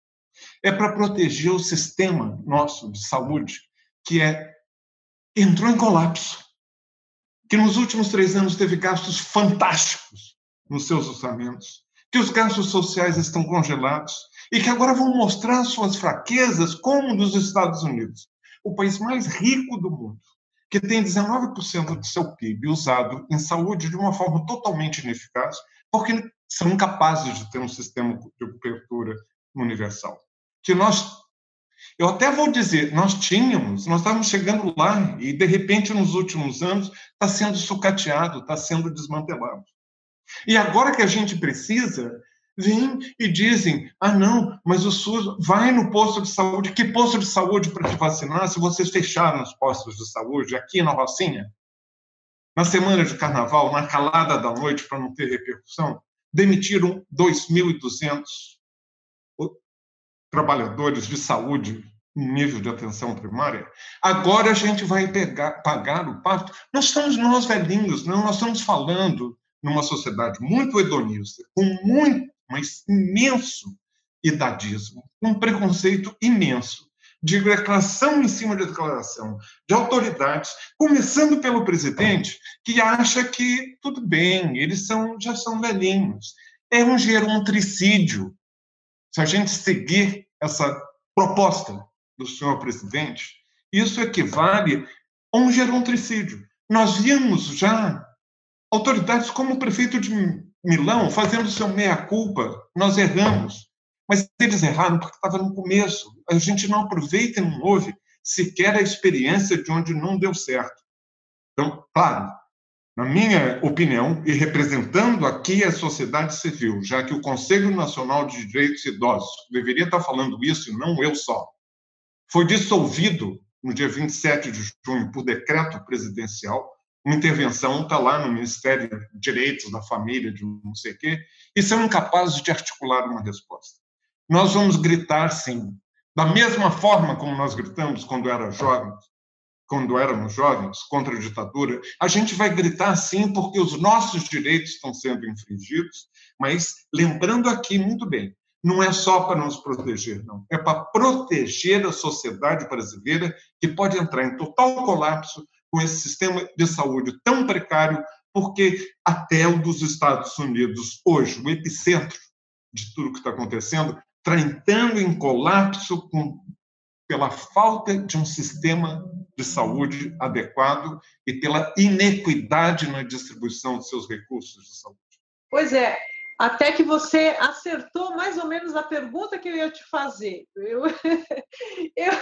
É para proteger o sistema nosso de saúde, que é entrou em colapso, que nos últimos três anos teve gastos fantásticos nos seus orçamentos, que os gastos sociais estão congelados, e que agora vão mostrar suas fraquezas, como dos Estados Unidos, o país mais rico do mundo, que tem 19% do seu PIB usado em saúde de uma forma totalmente ineficaz, porque são incapazes de ter um sistema de cobertura universal. Que nós eu até vou dizer, nós tínhamos, nós estávamos chegando lá e, de repente, nos últimos anos, está sendo sucateado, está sendo desmantelado. E agora que a gente precisa, vêm e dizem: ah, não, mas o SUS vai no posto de saúde. Que posto de saúde para te vacinar se vocês fecharam os postos de saúde aqui na Rocinha? Na semana de carnaval, na calada da noite, para não ter repercussão, demitiram 2.200 trabalhadores de saúde em nível de atenção primária, agora a gente vai pegar, pagar o pato. Não estamos nós velhinhos, não, nós estamos falando numa sociedade muito hedonista, com muito, mas imenso idadismo, um preconceito imenso de declaração em cima de declaração de autoridades, começando pelo presidente, que acha que tudo bem, eles são já são velhinhos. É um gerontricídio. Se a gente seguir essa proposta do senhor presidente, isso equivale a um gerontricídio. Nós vimos já autoridades como o prefeito de Milão fazendo seu meia-culpa. Nós erramos. Mas eles erraram porque estava no começo. A gente não aproveita e não ouve sequer a experiência de onde não deu certo. Então, claro, na minha opinião, e representando aqui a sociedade civil, já que o Conselho Nacional de Direitos Idosos deveria estar falando isso e não eu só, foi dissolvido no dia 27 de junho por decreto presidencial, uma intervenção está lá no Ministério de Direitos da Família, de não sei o quê, e são incapazes de articular uma resposta. Nós vamos gritar, sim, da mesma forma como nós gritamos quando era jovens, quando éramos jovens, contra a ditadura, a gente vai gritar sim porque os nossos direitos estão sendo infringidos, mas lembrando aqui muito bem, não é só para nos proteger, não. É para proteger a sociedade brasileira que pode entrar em total colapso com esse sistema de saúde tão precário, porque até o dos Estados Unidos, hoje, o epicentro de tudo que está acontecendo, está entrando em colapso com pela falta de um sistema de saúde adequado e pela inequidade na distribuição de seus recursos de saúde. Pois é, até que você acertou mais ou menos a pergunta que eu ia te fazer. Eu, eu,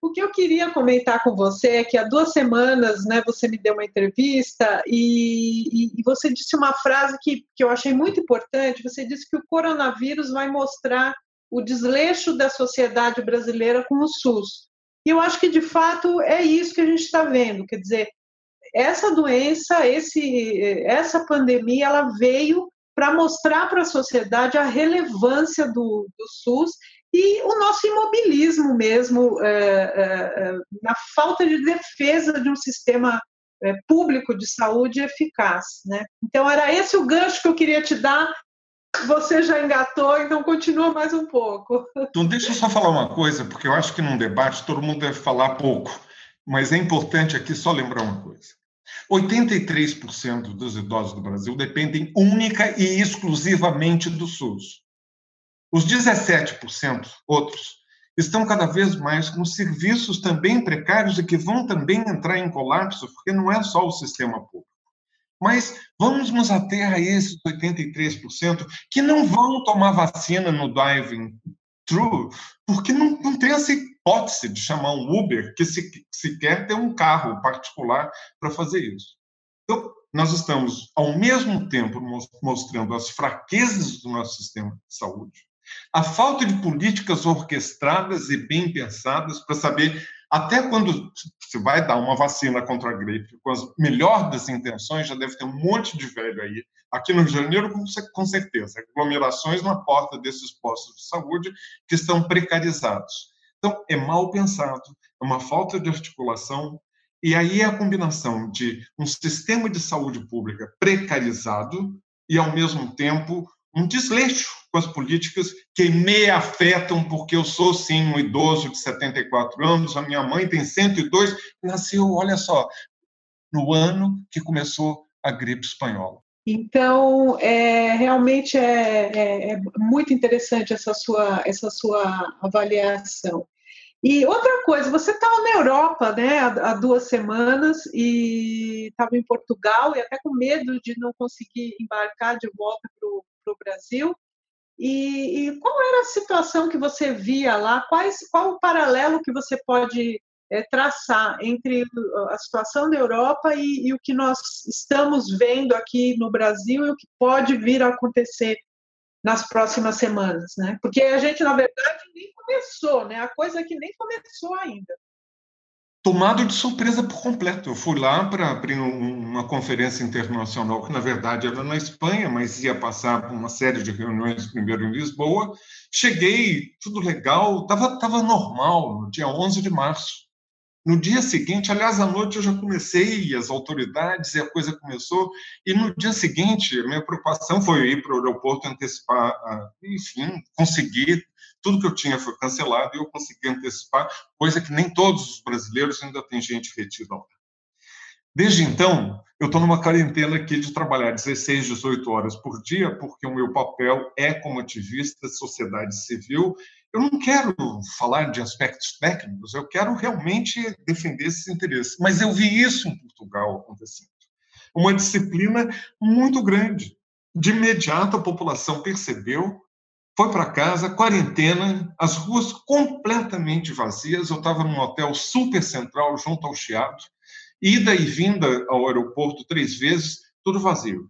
o que eu queria comentar com você é que há duas semanas né, você me deu uma entrevista e, e, e você disse uma frase que, que eu achei muito importante. Você disse que o coronavírus vai mostrar o desleixo da sociedade brasileira com o SUS. E eu acho que, de fato, é isso que a gente está vendo. Quer dizer, essa doença, esse, essa pandemia, ela veio para mostrar para a sociedade a relevância do, do, SUS e o nosso imobilismo mesmo, é, é, é, na falta de defesa de um sistema é, público de saúde eficaz. Né? Então, era esse o gancho que eu queria te dar você já engatou, então continua mais um pouco. Então, deixa eu só falar uma coisa, porque eu acho que num debate todo mundo deve falar pouco, mas é importante aqui só lembrar uma coisa. 83% dos idosos do Brasil dependem única e exclusivamente do SUS. Os 17% outros estão cada vez mais com serviços também precários e que vão também entrar em colapso, porque não é só o sistema público. Mas vamos nos ater a esses 83% que não vão tomar vacina no diving through, porque não, não tem essa hipótese de chamar um Uber que se, sequer tem um carro particular para fazer isso. Então, nós estamos, ao mesmo tempo, mostrando as fraquezas do nosso sistema de saúde, a falta de políticas orquestradas e bem pensadas para saber até quando se vai dar uma vacina contra a gripe, com as melhores das intenções, já deve ter um monte de velho aí. Aqui no Rio de Janeiro, com certeza, aglomerações na porta desses postos de saúde que estão precarizados. Então, é mal pensado, é uma falta de articulação, e aí é a combinação de um sistema de saúde pública precarizado e, ao mesmo tempo, um desleixo com as políticas que me afetam, porque eu sou, sim, um idoso de 74 anos, a minha mãe tem 102, nasceu, olha só, no ano que começou a gripe espanhola. Então, é, realmente é, é, é, muito interessante essa sua, essa sua avaliação. E outra coisa, você estava na Europa né, há, há duas semanas e estava em Portugal e até com medo de não conseguir embarcar de volta para o Brasil. E, e, qual era a situação que você via lá? Quais, qual o paralelo que você pode é, traçar entre a situação da Europa e, e, o que nós estamos vendo aqui no Brasil e o que pode vir a acontecer nas próximas semanas, né? Porque a gente, na verdade, nem começou, né? A coisa é que nem começou ainda. Tomado de surpresa por completo. Eu fui lá para abrir uma conferência internacional, que na verdade era na Espanha, mas ia passar por uma série de reuniões primeiro em Lisboa. Cheguei, tudo legal, estava tava normal, no dia 11 de março. No dia seguinte, aliás, à noite eu já comecei, as autoridades, e a coisa começou, e no dia seguinte, a minha preocupação foi ir para o aeroporto antecipar, enfim, conseguir, tudo que eu tinha foi cancelado e eu consegui antecipar, coisa que nem todos os brasileiros ainda tem gente retida lá. Desde então, eu estou numa quarentena aqui de trabalhar 16, 18 horas por dia, porque o meu papel é como ativista de sociedade civil eu não quero falar de aspectos técnicos, eu quero realmente defender esses interesses. Mas eu vi isso em Portugal acontecendo. Uma disciplina muito grande. De imediato, a população percebeu, foi para casa, quarentena, as ruas completamente vazias. Eu estava num hotel super central, junto ao Chiado, ida e vinda ao aeroporto três vezes, tudo vazio.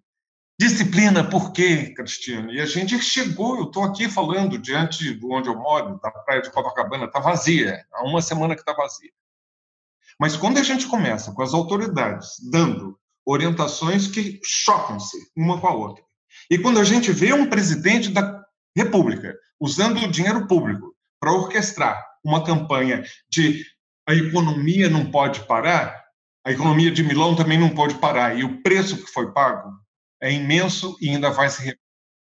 Disciplina, por quê, Cristiano? E a gente chegou, eu estou aqui falando diante de onde eu moro, da praia de Copacabana, está vazia, há uma semana que está vazia. Mas quando a gente começa com as autoridades dando orientações que chocam-se uma com a outra, e quando a gente vê um presidente da República usando o dinheiro público para orquestrar uma campanha de a economia não pode parar, a economia de Milão também não pode parar, e o preço que foi pago é imenso e ainda vai se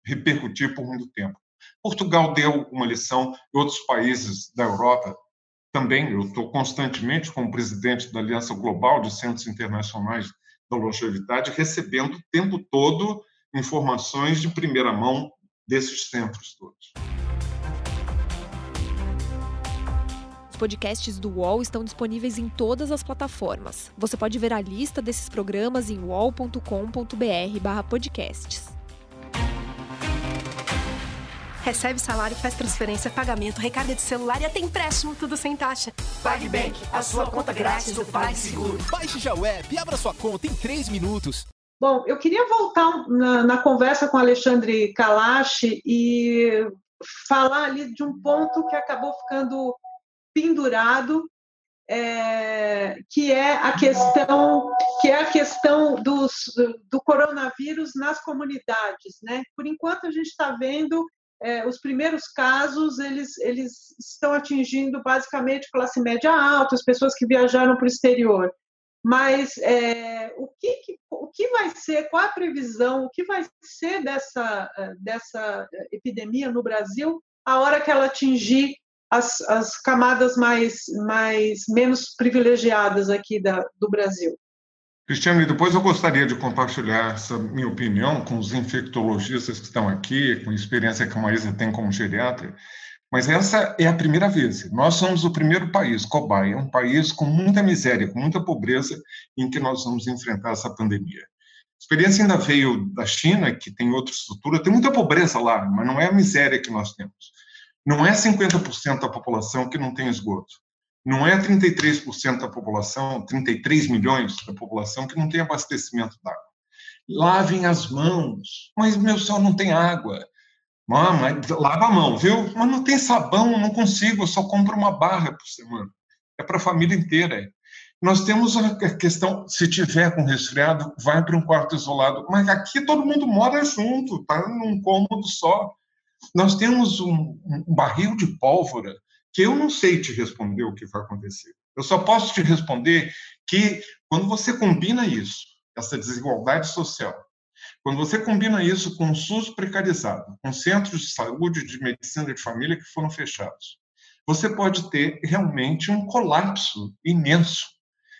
repercutir por muito tempo. Portugal deu uma lição, e outros países da Europa também. Eu estou constantemente, como presidente da Aliança Global de Centros Internacionais da Longevidade, recebendo o tempo todo informações de primeira mão desses centros todos. Podcasts do UOL estão disponíveis em todas as plataformas. Você pode ver a lista desses programas em uol.com.br/podcasts. Recebe salário, faz transferência, pagamento, recarga de celular e até empréstimo, tudo sem taxa. PagBank, a sua conta grátis do PagSeguro. Baixe já o app e abra sua conta em 3 minutos. Bom, eu queria voltar na, na conversa com Alexandre Kalash e falar ali de um ponto que acabou ficando pendurado, é, que é a questão que é a questão dos, do coronavírus nas comunidades, né? Por enquanto a gente está vendo é, os primeiros casos eles eles estão atingindo basicamente classe média alta, as pessoas que viajaram para o exterior. Mas é, o, que, o que vai ser, qual a previsão, o que vai ser dessa, dessa epidemia no Brasil a hora que ela atingir as, as camadas mais, mais menos privilegiadas aqui da, do Brasil. Cristiano, e depois eu gostaria de compartilhar essa minha opinião com os infectologistas que estão aqui, com a experiência que a Maísa tem como geriatra, mas essa é a primeira vez. Nós somos o primeiro país, cobaia, um país com muita miséria, com muita pobreza, em que nós vamos enfrentar essa pandemia. A experiência ainda veio da China, que tem outra estrutura, tem muita pobreza lá, mas não é a miséria que nós temos. Não é 50% da população que não tem esgoto. Não é 33% da população, 33 milhões da população que não tem abastecimento d'água. Lavem as mãos. Mas, meu senhor, não tem água. Mãe, lava a mão, viu? Mas não tem sabão, não consigo, eu só compro uma barra por semana. É para a família inteira. Nós temos a questão, se tiver com resfriado, vai para um quarto isolado. Mas aqui todo mundo mora junto, tá num cômodo só. Nós temos um, um barril de pólvora que eu não sei te responder o que vai acontecer. Eu só posso te responder que quando você combina isso, essa desigualdade social, quando você combina isso com o SUS precarizado, com centros de saúde, de medicina de família que foram fechados, você pode ter realmente um colapso imenso.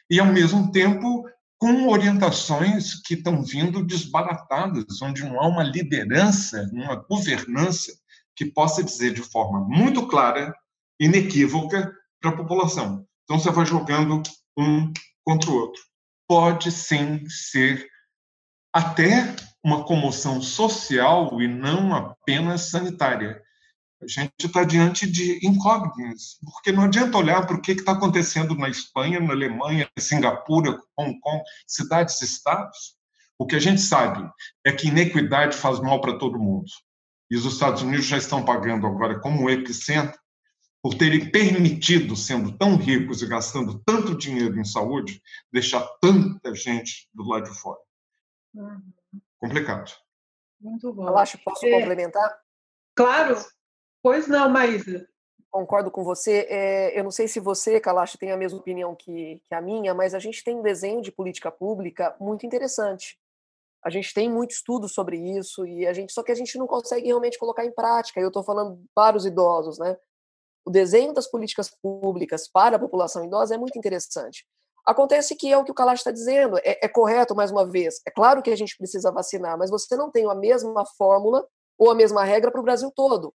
E, ao mesmo tempo, com orientações que estão vindo desbaratadas, onde não há uma liderança, uma governança que possa dizer de forma muito clara, inequívoca, para a população. Então, você vai jogando um contra o outro. Pode sim ser até uma comoção social e não apenas sanitária. A gente está diante de incógnitas, porque não adianta olhar para o que está acontecendo na Espanha, na Alemanha, Singapura, Hong Kong, cidades estados. O que a gente sabe é que inequidade faz mal para todo mundo. E os Estados Unidos já estão pagando agora como um epicentro por terem permitido, sendo tão ricos e gastando tanto dinheiro em saúde, deixar tanta gente do lado de fora. Uhum. Complicado. Muito bom. Eu acho, posso é, complementar? Claro. Pois não, Maísa. Concordo com você. É, eu não sei se você, Kalash, tem a mesma opinião que, que a minha, mas a gente tem um desenho de política pública muito interessante. A gente tem muito estudo sobre isso e a gente só que a gente não consegue realmente colocar em prática. Eu estou falando para os idosos, né? O desenho das políticas públicas para a população idosa é muito interessante. Acontece que é o que o Kalash está dizendo, é, é, correto mais uma vez. É claro que a gente precisa vacinar, mas você não tem a mesma fórmula ou a mesma regra para o Brasil todo.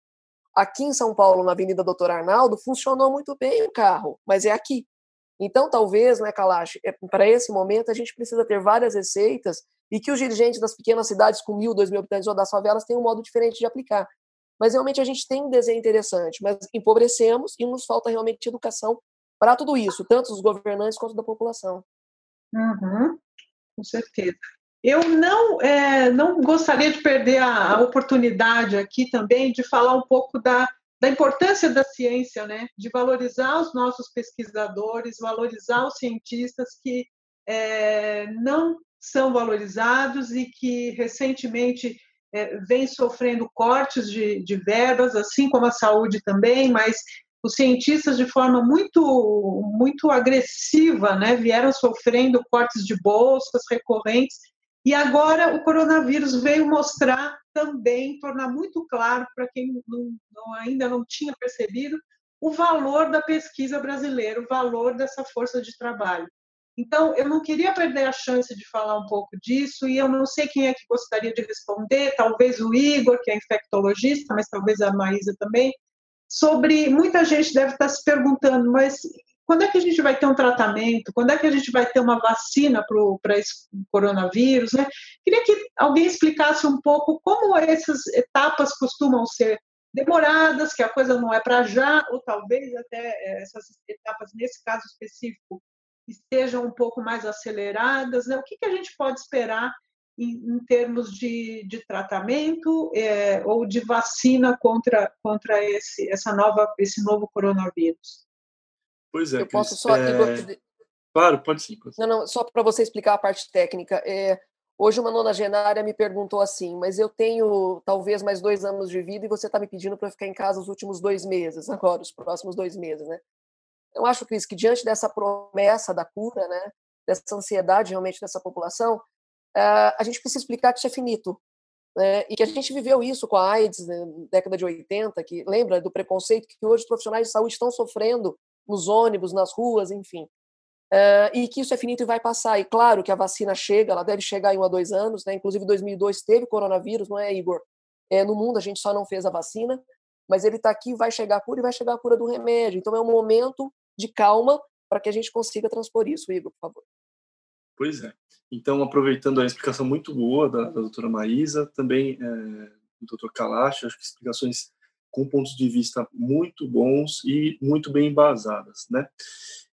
Aqui em São Paulo, na Avenida Doutor Arnaldo, funcionou muito bem o carro, mas é aqui. Então, talvez, né, Kalash, é, para esse momento a gente precisa ter várias receitas e que os dirigentes das pequenas cidades com mil, dois mil habitantes ou das favelas tenham um modo diferente de aplicar. Mas realmente a gente tem um desenho interessante, mas empobrecemos e nos falta realmente educação para tudo isso, tanto dos governantes quanto da população. Uhum, com certeza. Eu não, é, não gostaria de perder a, a, oportunidade aqui também de falar um pouco da, da importância da ciência, né? de valorizar os nossos pesquisadores, valorizar os cientistas que é, não são valorizados e que recentemente é, vêm sofrendo cortes de, de verbas, assim como a saúde também, mas os cientistas de forma muito muito agressiva, né, vieram sofrendo cortes de bolsas recorrentes e agora o coronavírus veio mostrar também, tornar muito claro para quem não, não, ainda não tinha percebido, o valor da pesquisa brasileira, o valor dessa força de trabalho. Então, eu não queria perder a chance de falar um pouco disso, e eu não sei quem é que gostaria de responder, talvez o Igor, que é infectologista, mas talvez a Maísa também, sobre. Muita gente deve estar se perguntando, mas quando é que a gente vai ter um tratamento? Quando é que a gente vai ter uma vacina para esse coronavírus? Né? Queria que alguém explicasse um pouco como essas etapas costumam ser demoradas, que a coisa não é para já, ou talvez até eh, essas etapas, nesse caso específico, estejam um pouco mais aceleradas. Né? O que, que a gente pode esperar em, em termos de, de tratamento é, ou de vacina contra, contra esse, essa nova, esse novo coronavírus? Pois é. Eu posso só. É... Claro, pode sim. Pode Não, não, só para você explicar a parte técnica. É, hoje uma nonagenária me perguntou assim, mas eu tenho talvez mais dois anos de vida e você está me pedindo para ficar em casa os últimos dois meses, agora, os próximos dois meses, né? Eu acho, Cris, que diante dessa promessa da cura, né, dessa ansiedade realmente dessa população, uh, a gente precisa explicar que isso é finito. Né, e que a gente viveu isso com a AIDS na né, década de 80, que lembra do preconceito que hoje os profissionais de saúde estão sofrendo nos ônibus, nas ruas, enfim. Uh, e que isso é finito e vai passar. E claro que a vacina chega, ela deve chegar em um a dois anos, né? Inclusive, 2002 teve coronavírus, não é, Igor? É, no mundo a gente só não fez a vacina, mas ele está aqui, vai chegar a cura e vai chegar a cura do remédio. Então é um momento de calma para que a gente consiga transpor isso, Igor, por favor. Pois é. Então, aproveitando a explicação muito boa da, da doutora Maísa, também é, do doutor Kalash, acho que explicações com pontos de vista muito bons e muito bem embasadas, né?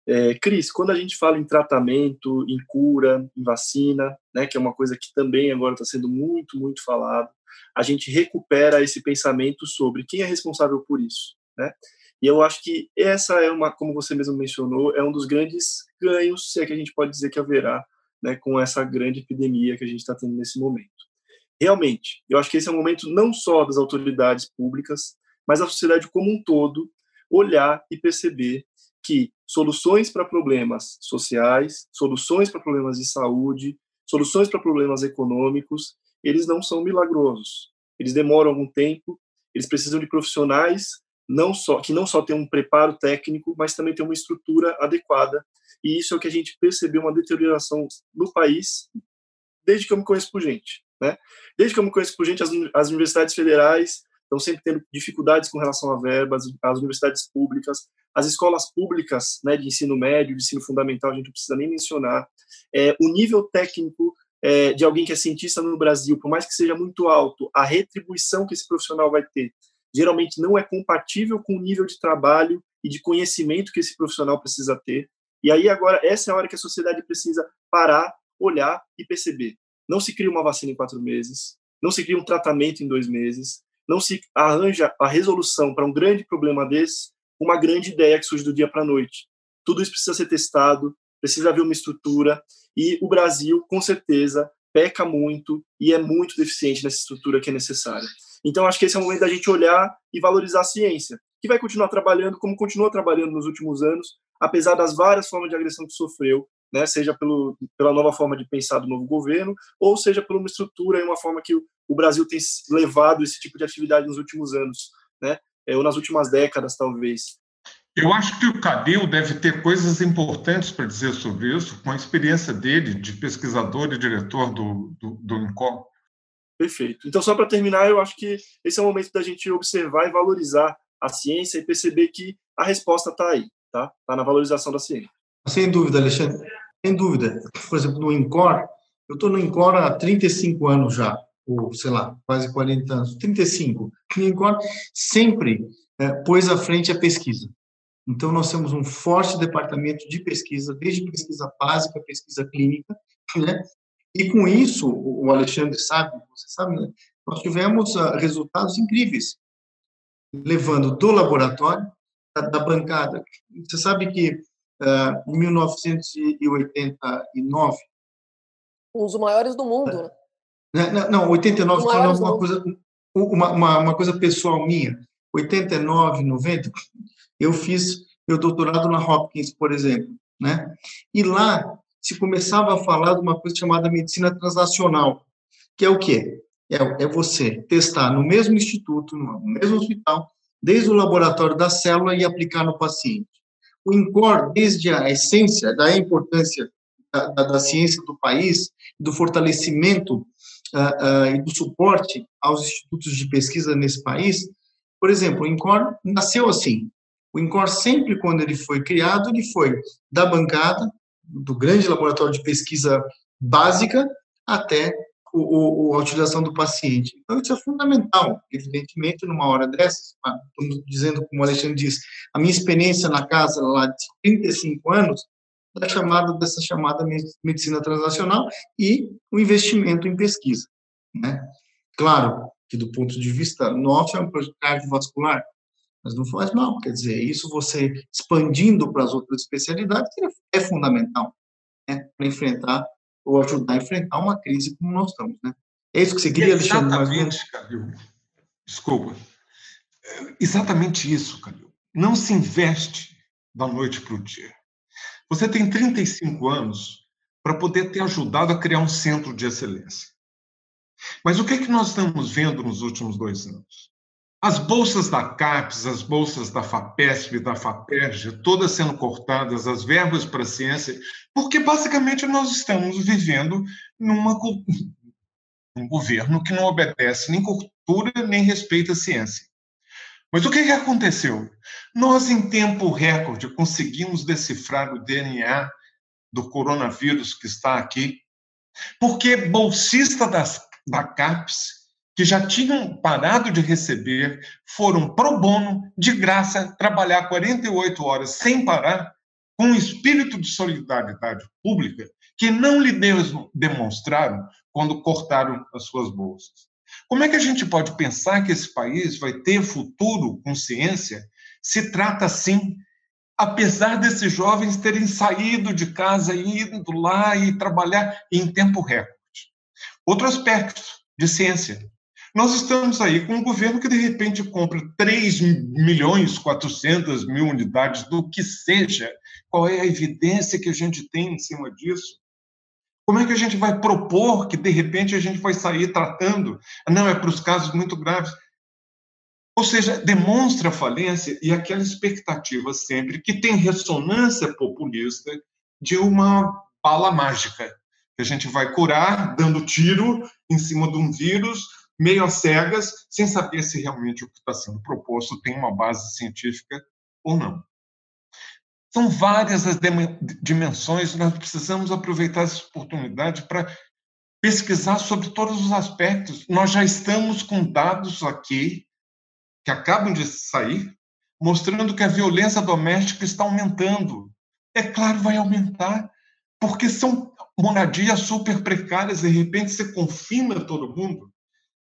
É, Cris, quando a gente fala em tratamento, em cura, em vacina, né, que é uma coisa que também agora está sendo muito, muito falado, a gente recupera esse pensamento sobre quem é responsável por isso, né? E eu acho que essa é uma, como você mesmo mencionou, é um dos grandes ganhos, se é que a gente pode dizer que haverá, né, com essa grande epidemia que a gente está tendo nesse momento. Realmente, eu acho que esse é um momento não só das autoridades públicas, mas a sociedade como um todo olhar e perceber que soluções para problemas sociais, soluções para problemas de saúde, soluções para problemas econômicos, eles não são milagrosos. Eles demoram algum tempo, eles precisam de profissionais não só que não só têm um preparo técnico, mas também têm uma estrutura adequada e isso é o que a gente percebeu uma deterioração no país desde que eu me conheço por gente. Né? Desde que eu me conheço por gente, as, as universidades federais estão sempre tendo dificuldades com relação a verbas, as universidades públicas, as escolas públicas né, de ensino médio, de ensino fundamental, a gente não precisa nem mencionar. É, o nível técnico é, de alguém que é cientista no Brasil, por mais que seja muito alto, a retribuição que esse profissional vai ter geralmente não é compatível com o nível de trabalho e de conhecimento que esse profissional precisa ter. E aí agora essa é a hora que a sociedade precisa parar, olhar e perceber. Não se cria uma vacina em quatro meses, não se cria um tratamento em dois meses, não se arranja a resolução para um grande problema desse, uma grande ideia que surge do dia para a noite. Tudo isso precisa ser testado, precisa haver uma estrutura, e o Brasil, com certeza, peca muito e é muito deficiente nessa estrutura que é necessária. Então, acho que esse é o momento da gente olhar e valorizar a ciência, que vai continuar trabalhando como continua trabalhando nos últimos anos, apesar das várias formas de agressão que sofreu, né, seja pelo, pela nova forma de pensar do novo governo, ou seja por uma estrutura e uma forma que o, o Brasil tem levado esse tipo de atividade nos últimos anos, né, é, ou nas últimas décadas, talvez. Eu acho que o Cadeu deve ter coisas importantes para dizer sobre isso, com a experiência dele de pesquisador e diretor do, do, do INCOM. Perfeito. Então, só para terminar, eu acho que esse é o momento da gente observar e valorizar a ciência e perceber que a resposta está aí, tá? Está na valorização da ciência. Sem dúvida, Alexandre. Sem dúvida. Por exemplo, no INCOR, eu estou no INCOR há 35 anos já, ou sei lá, quase 40 anos, 35. O INCOR sempre é, pôs à frente a pesquisa. Então, nós temos um forte departamento de pesquisa, desde pesquisa básica, pesquisa clínica, né? E com isso, o Alexandre sabe, você sabe, né? nós tivemos uh, resultados incríveis, levando do laboratório, da, da bancada. Você sabe que uh, em 1989. Um dos maiores do mundo, né? Não, não 89, falando uma coisa, uma, uma, uma coisa pessoal minha. 89, 90, eu fiz meu doutorado na Hopkins, por exemplo, né? E lá se começava a falar de uma coisa chamada medicina translacional, que é o quê? É, é você testar no mesmo instituto, no mesmo hospital, desde o laboratório da célula e aplicar no paciente. O INCOR, desde a essência da importância da, da, da ciência do país, do fortalecimento uh, uh, e do suporte aos institutos de pesquisa nesse país, por exemplo, o INCOR nasceu assim. O INCOR sempre, quando ele foi criado, ele foi da bancada, do grande laboratório de pesquisa básica, até o, o, a utilização do paciente. Então, isso é fundamental. Evidentemente, numa hora dessas, estamos dizendo, como o Alexandre disse, a minha experiência na casa lá de 35 anos, da chamada dessa chamada medicina translacional e o investimento em pesquisa. Né? Claro que, do ponto de vista nosso, é um projeto cardiovascular, mas não faz mal, quer dizer, isso você expandindo para as outras especialidades é, é fundamental né? para enfrentar ou ajudar a enfrentar uma crise como nós estamos, né? É isso que você queria, Alexandre? Exatamente, Calil. Desculpa. É exatamente isso, Calil. Não se investe da noite para o dia. Você tem 35 anos para poder ter ajudado a criar um centro de excelência. Mas o que é que nós estamos vendo nos últimos dois anos? As bolsas da CAPES, as bolsas da FAPESP, da FAPERJ, todas sendo cortadas, as verbas para a ciência, porque basicamente nós estamos vivendo numa um governo que não obedece nem cultura nem respeita a ciência. Mas o que, que aconteceu? Nós, em tempo recorde, conseguimos decifrar o DNA do coronavírus que está aqui, porque bolsista das, da CAPES que já tinham parado de receber, foram pro bono, de graça, trabalhar 48 horas sem parar, com um espírito de solidariedade pública que não lhe demonstraram quando cortaram as suas bolsas. Como é que a gente pode pensar que esse país vai ter futuro com ciência se trata assim, apesar desses jovens terem saído de casa, indo lá e trabalhar em tempo recorde? Outro aspecto de ciência. Nós estamos aí com um governo que, de repente, compra 3 milhões 400 mil unidades do que seja. Qual é a evidência que a gente tem em cima disso? Como é que a gente vai propor que, de repente, a gente vai sair tratando? Não, é para os casos muito graves. Ou seja, demonstra falência e aquela expectativa sempre que tem ressonância populista de uma bala mágica, que a gente vai curar dando tiro em cima de um vírus, meio às cegas, sem saber se realmente o que está sendo proposto tem uma base científica ou não. São várias as dimensões, nós precisamos aproveitar essa oportunidade para pesquisar sobre todos os aspectos. Nós já estamos com dados aqui, que acabam de sair, mostrando que a violência doméstica está aumentando. É claro, vai aumentar, porque são moradias super precárias, de repente você confina todo mundo.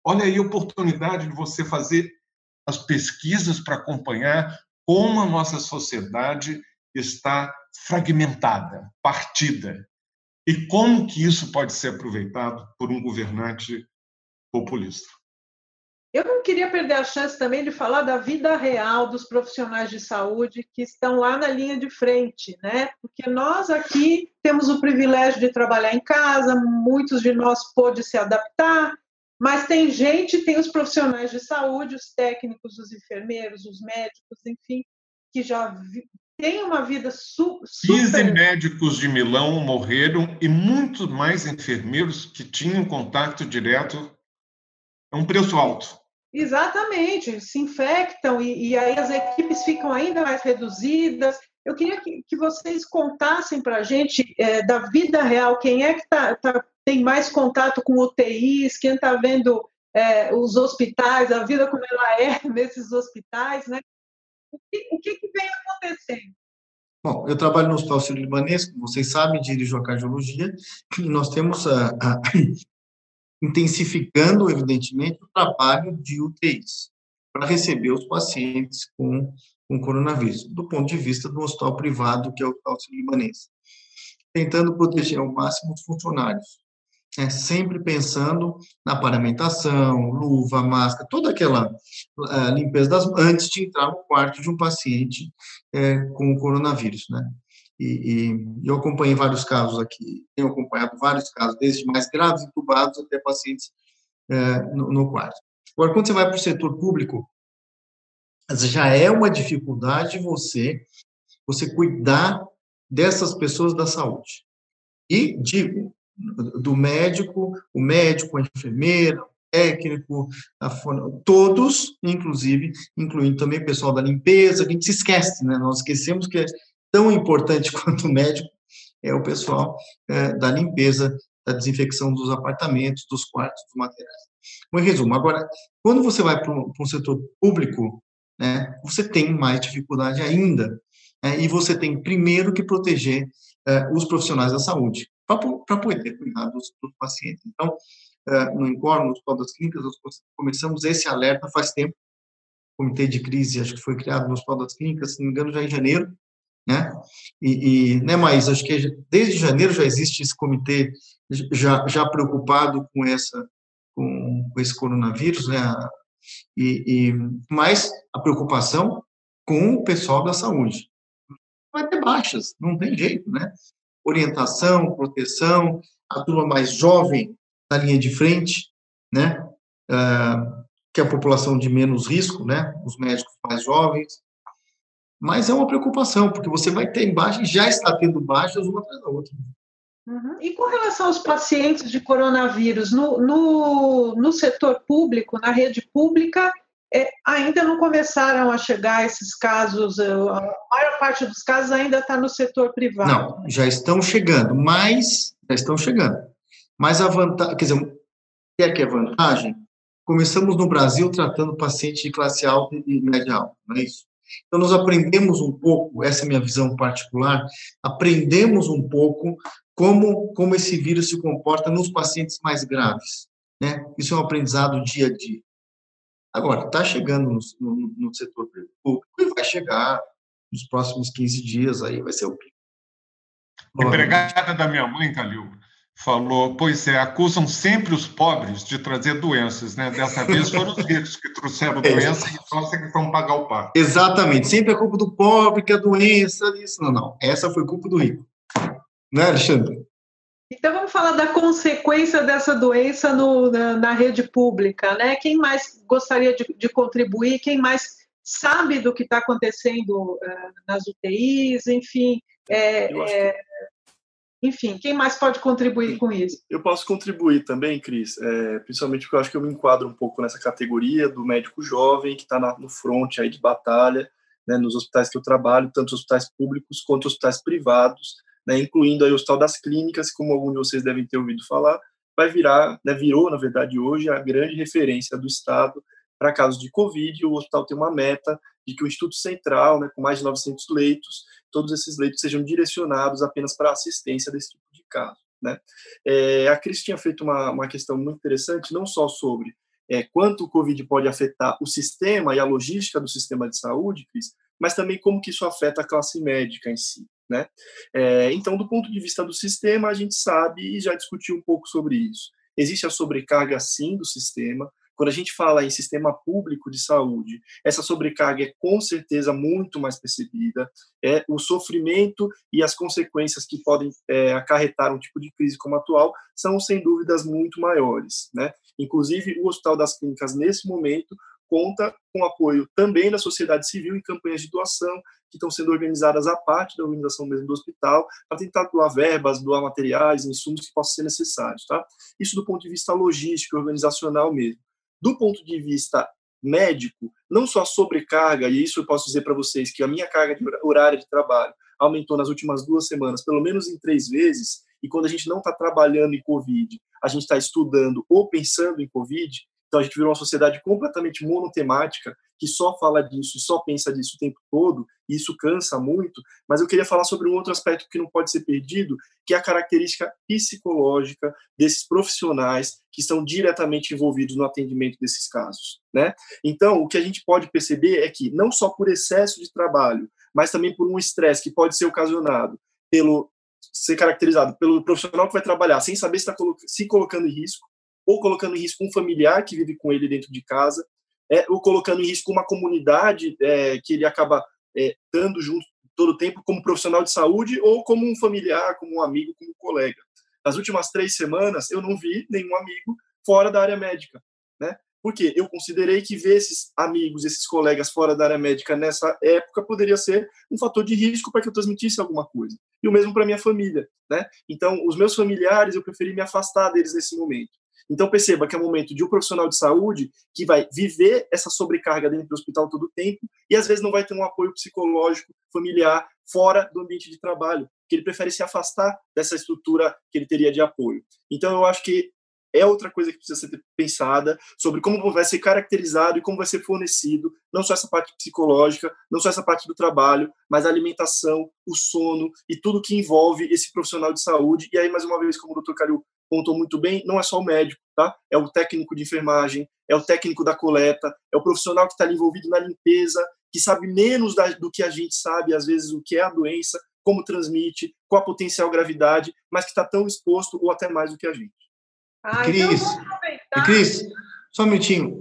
Olha aí a oportunidade de você fazer as pesquisas para acompanhar como a nossa sociedade está fragmentada, partida. E como que isso pode ser aproveitado por um governante populista? Eu não queria perder a chance também de falar da vida real dos profissionais de saúde que estão lá na linha de frente, né? Porque nós aqui temos o privilégio de trabalhar em casa, muitos de nós pôde se adaptar, mas tem gente, tem os profissionais de saúde, os técnicos, os enfermeiros, os médicos, enfim, que já têm uma vida su super... 15 médicos de Milão morreram e muitos mais enfermeiros que tinham contato direto. É um preço alto. Exatamente, se infectam e, e, aí as equipes ficam ainda mais reduzidas. Eu queria que, que vocês contassem para a gente é, da vida real, quem é que tá, tá, tem mais contato com UTIs, quem está vendo é, os hospitais, a vida como ela é nesses hospitais, né? O que, o que, que vem acontecendo? Bom, eu trabalho no Hospital Sírio-Libanês, como vocês sabem, dirijo a cardiologia, e nós temos a, a intensificando, evidentemente, o trabalho de UTIs para receber os pacientes com, com coronavírus, do ponto de vista do hospital privado, que é o Hospital Libanês, tentando proteger ao máximo os funcionários, né, sempre pensando na paramentação, luva, máscara, toda aquela uh, limpeza das antes de entrar no quarto de um paciente uh, com coronavírus, né? E, e, eu acompanhei vários casos aqui, tenho acompanhado vários casos, desde mais graves, intubados, até pacientes é, no, no quarto. Agora, quando você vai para o setor público, já é uma dificuldade você, você cuidar dessas pessoas da saúde. E, digo, do médico, o médico, a enfermeira, o técnico, a, todos, inclusive, incluindo também o pessoal da limpeza, a gente se esquece, né? Nós esquecemos que tão importante quanto o médico é o pessoal é, da limpeza, da desinfecção dos apartamentos, dos quartos, dos materiais. Um resumo, agora, quando você vai para um, setor público, né, você tem mais dificuldade ainda, né, e você tem primeiro que proteger é, os profissionais da saúde, para poder cuidar dos, dos pacientes. Então, é, no Incor, no Hospital das Clínicas, nós começamos esse alerta faz tempo, o comitê de crise, acho que foi criado no Hospital das Clínicas, se não me engano, já em janeiro, né? E, e né, mas acho que desde janeiro já existe esse comitê já, já preocupado com essa com, com esse coronavírus, né? E, e mais a preocupação com o pessoal da saúde. Vai ter baixas, não tem jeito, né? Orientação, proteção, a turma mais jovem na linha de frente, né? Ah, que é a população de menos risco, né? Os médicos mais jovens, mas é uma preocupação, porque você vai ter baixa e já está tendo baixas uma atrás da outra. Uhum. E com relação aos pacientes de coronavírus, no, no, no setor público, na rede pública, é, ainda não começaram a chegar esses casos, a maior parte dos casos ainda está no setor privado. Não, já estão chegando, mas já estão chegando. Mas a vantagem, quer dizer, o que é que é vantagem? Começamos no Brasil tratando pacientes de classe alta e média alta, não é isso? Então, nós aprendemos um pouco, essa é a minha visão particular, aprendemos um pouco como, como esse vírus se comporta nos pacientes mais graves. Né? Isso é um aprendizado dia a dia. Agora, está chegando no, no, no, setor público e vai chegar nos próximos 15 dias, aí vai ser o pico. Empregada da minha mãe, Calil, falou, pois é, acusam sempre os pobres de trazer doenças, né? Dessa vez foram os ricos que trouxeram é. doença e nós é que vão pagar o pato. Exatamente, sempre é culpa do pobre que a doença, isso, não, não, essa foi culpa do rico. Né, Alexandre? Então vamos falar da consequência dessa doença no, na, na, rede pública, né? Quem mais gostaria de, de contribuir? Quem mais sabe do que está acontecendo uh, nas UTIs? Enfim, é, é, Enfim, quem mais pode contribuir com isso? Eu posso contribuir também, Cris, é, principalmente porque eu acho que eu me enquadro um pouco nessa categoria do médico jovem que está no front aí de batalha, né, nos hospitais que eu trabalho, tanto hospitais públicos quanto hospitais privados, né, incluindo aí o Hospital das Clínicas, como alguns de vocês devem ter ouvido falar, vai virar, né, virou, na verdade, hoje a grande referência do Estado para casos de Covid. O hospital tem uma meta de que o Instituto Central, né, com mais de 900 leitos, todos esses leitos sejam direcionados apenas para assistência desse tipo de caso. Né? É, a Cris tinha feito uma, uma questão muito interessante, não só sobre é, quanto o Covid pode afetar o sistema e a logística do sistema de saúde, Cris, mas também como que isso afeta a classe médica em si. Né? É, então, do ponto de vista do sistema, a gente sabe e já discutiu um pouco sobre isso. Existe a sobrecarga, sim, do sistema, quando a gente fala em sistema público de saúde, essa sobrecarga é com certeza muito mais percebida. É o sofrimento e as consequências que podem é, acarretar um tipo de crise como a atual são sem dúvidas muito maiores, né? Inclusive o Hospital das Clínicas nesse momento conta com apoio também da sociedade civil em campanhas de doação que estão sendo organizadas à parte da organização mesmo do hospital, para tentar doar verbas, doar materiais, insumos que possam ser necessários, tá? Isso do ponto de vista logístico, organizacional mesmo do ponto de vista médico, não só a sobrecarga, e isso eu posso dizer para vocês que a minha carga de horária de trabalho aumentou nas últimas duas semanas, pelo menos em três vezes, e quando a gente não está trabalhando em Covid, a gente está estudando ou pensando em Covid, então a gente virou uma sociedade completamente monotemática, que só fala disso e só pensa disso o tempo todo, e isso cansa muito. Mas eu queria falar sobre um outro aspecto que não pode ser perdido, que é a característica psicológica desses profissionais que estão diretamente envolvidos no atendimento desses casos. Né? Então, o que a gente pode perceber é que, não só por excesso de trabalho, mas também por um estresse que pode ser ocasionado pelo ser caracterizado pelo profissional que vai trabalhar sem saber se está se colocando em risco, ou colocando em risco um familiar que vive com ele dentro de casa, é, ou colocando em risco uma comunidade é, que ele acaba é, dando junto todo o tempo como profissional de saúde ou como um familiar, como um amigo, como um colega. Nas últimas três semanas, eu não vi nenhum amigo fora da área médica, né? Porque eu considerei que ver esses amigos, esses colegas fora da área médica nessa época poderia ser um fator de risco para que eu transmitisse alguma coisa. E o mesmo para minha família, né? Então, os meus familiares, eu preferi me afastar deles nesse momento. Então perceba que é um momento de um profissional de saúde que vai viver essa sobrecarga dentro do hospital todo o tempo e às vezes não vai ter um apoio psicológico, familiar, fora do ambiente de trabalho, que ele prefere se afastar dessa estrutura que ele teria de apoio. Então eu acho que é outra coisa que precisa ser pensada sobre como vai ser caracterizado e como vai ser fornecido, não só essa parte psicológica, não só essa parte do trabalho, mas a alimentação, o sono e tudo que envolve esse profissional de saúde. E aí, mais uma vez, como o doutor Calil contou muito bem, não é só o médico, tá? É o técnico de enfermagem, é o técnico da coleta, é o profissional que está envolvido na limpeza, que sabe menos da, do que a gente sabe, às vezes, o que é a doença, como transmite, qual a potencial gravidade, mas que está tão exposto ou até mais do que a gente. Ah, Cris, então Cris, só um minutinho.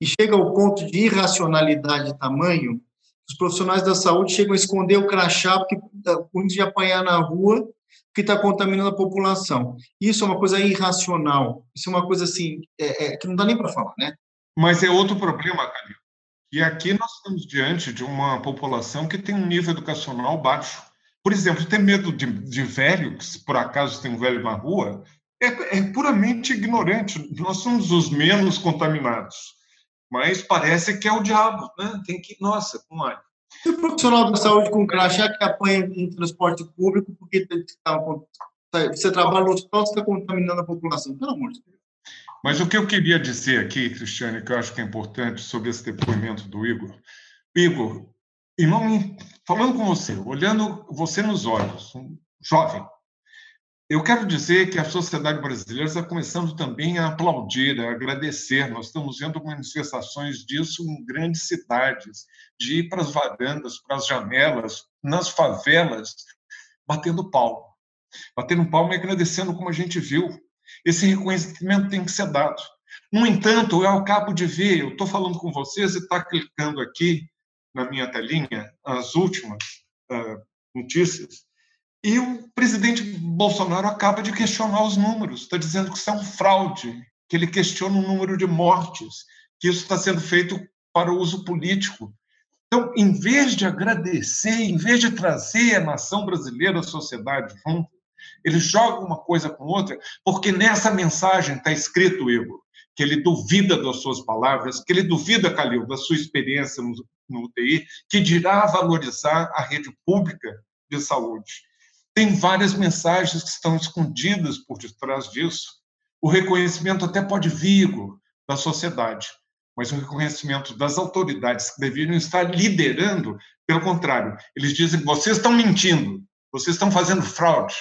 E chega ao ponto de irracionalidade de tamanho, os profissionais da saúde chegam a esconder o crachá, porque antes de apanhar na rua, que está contaminando a população. Isso é uma coisa irracional. Isso é uma coisa assim é, é, que não dá nem para falar, né? Mas é outro problema, Calil. E aqui nós estamos diante de uma população que tem um nível educacional baixo. Por exemplo, ter medo de, de velho, que se por acaso tem um velho na rua, é, é puramente ignorante. Nós somos os menos contaminados. Mas parece que é o diabo, né? Tem que, nossa, com ar. E o profissional da saúde com crachá que apanha em transporte público porque tá, você trabalha no hospital, você está contaminando a população. Pelo amor de Deus. Mas o que eu queria dizer aqui, Cristiane, que eu acho que é importante sobre esse depoimento do Igor. Igor, e não, falando com você, olhando você nos olhos, um jovem, eu quero dizer que a sociedade brasileira está começando também a aplaudir, a agradecer. Nós estamos vendo manifestações disso em grandes cidades, de ir para as varandas, para as janelas, nas favelas, batendo palma. Batendo palma e agradecendo como a gente viu. Esse reconhecimento tem que ser dado. No entanto, eu acabo de ver, eu estou falando com vocês e está clicando aqui na minha telinha as últimas uh, notícias e o presidente Bolsonaro acaba de questionar os números, está dizendo que isso é um fraude, que ele questiona o número de mortes, que isso está sendo feito para o uso político. Então, em vez de agradecer, em vez de trazer a nação brasileira, a sociedade junto, Ele joga uma coisa com outra, porque nessa mensagem está escrito, Igor, que ele duvida das suas palavras, que ele duvida, Calil, da sua experiência no, no UTI, que dirá valorizar a rede pública de saúde. Tem várias mensagens que estão escondidas por detrás disso. O reconhecimento até pode vir da sociedade, mas o reconhecimento das autoridades que deveriam estar liderando, pelo contrário, eles dizem vocês estão mentindo, vocês estão fazendo fraude,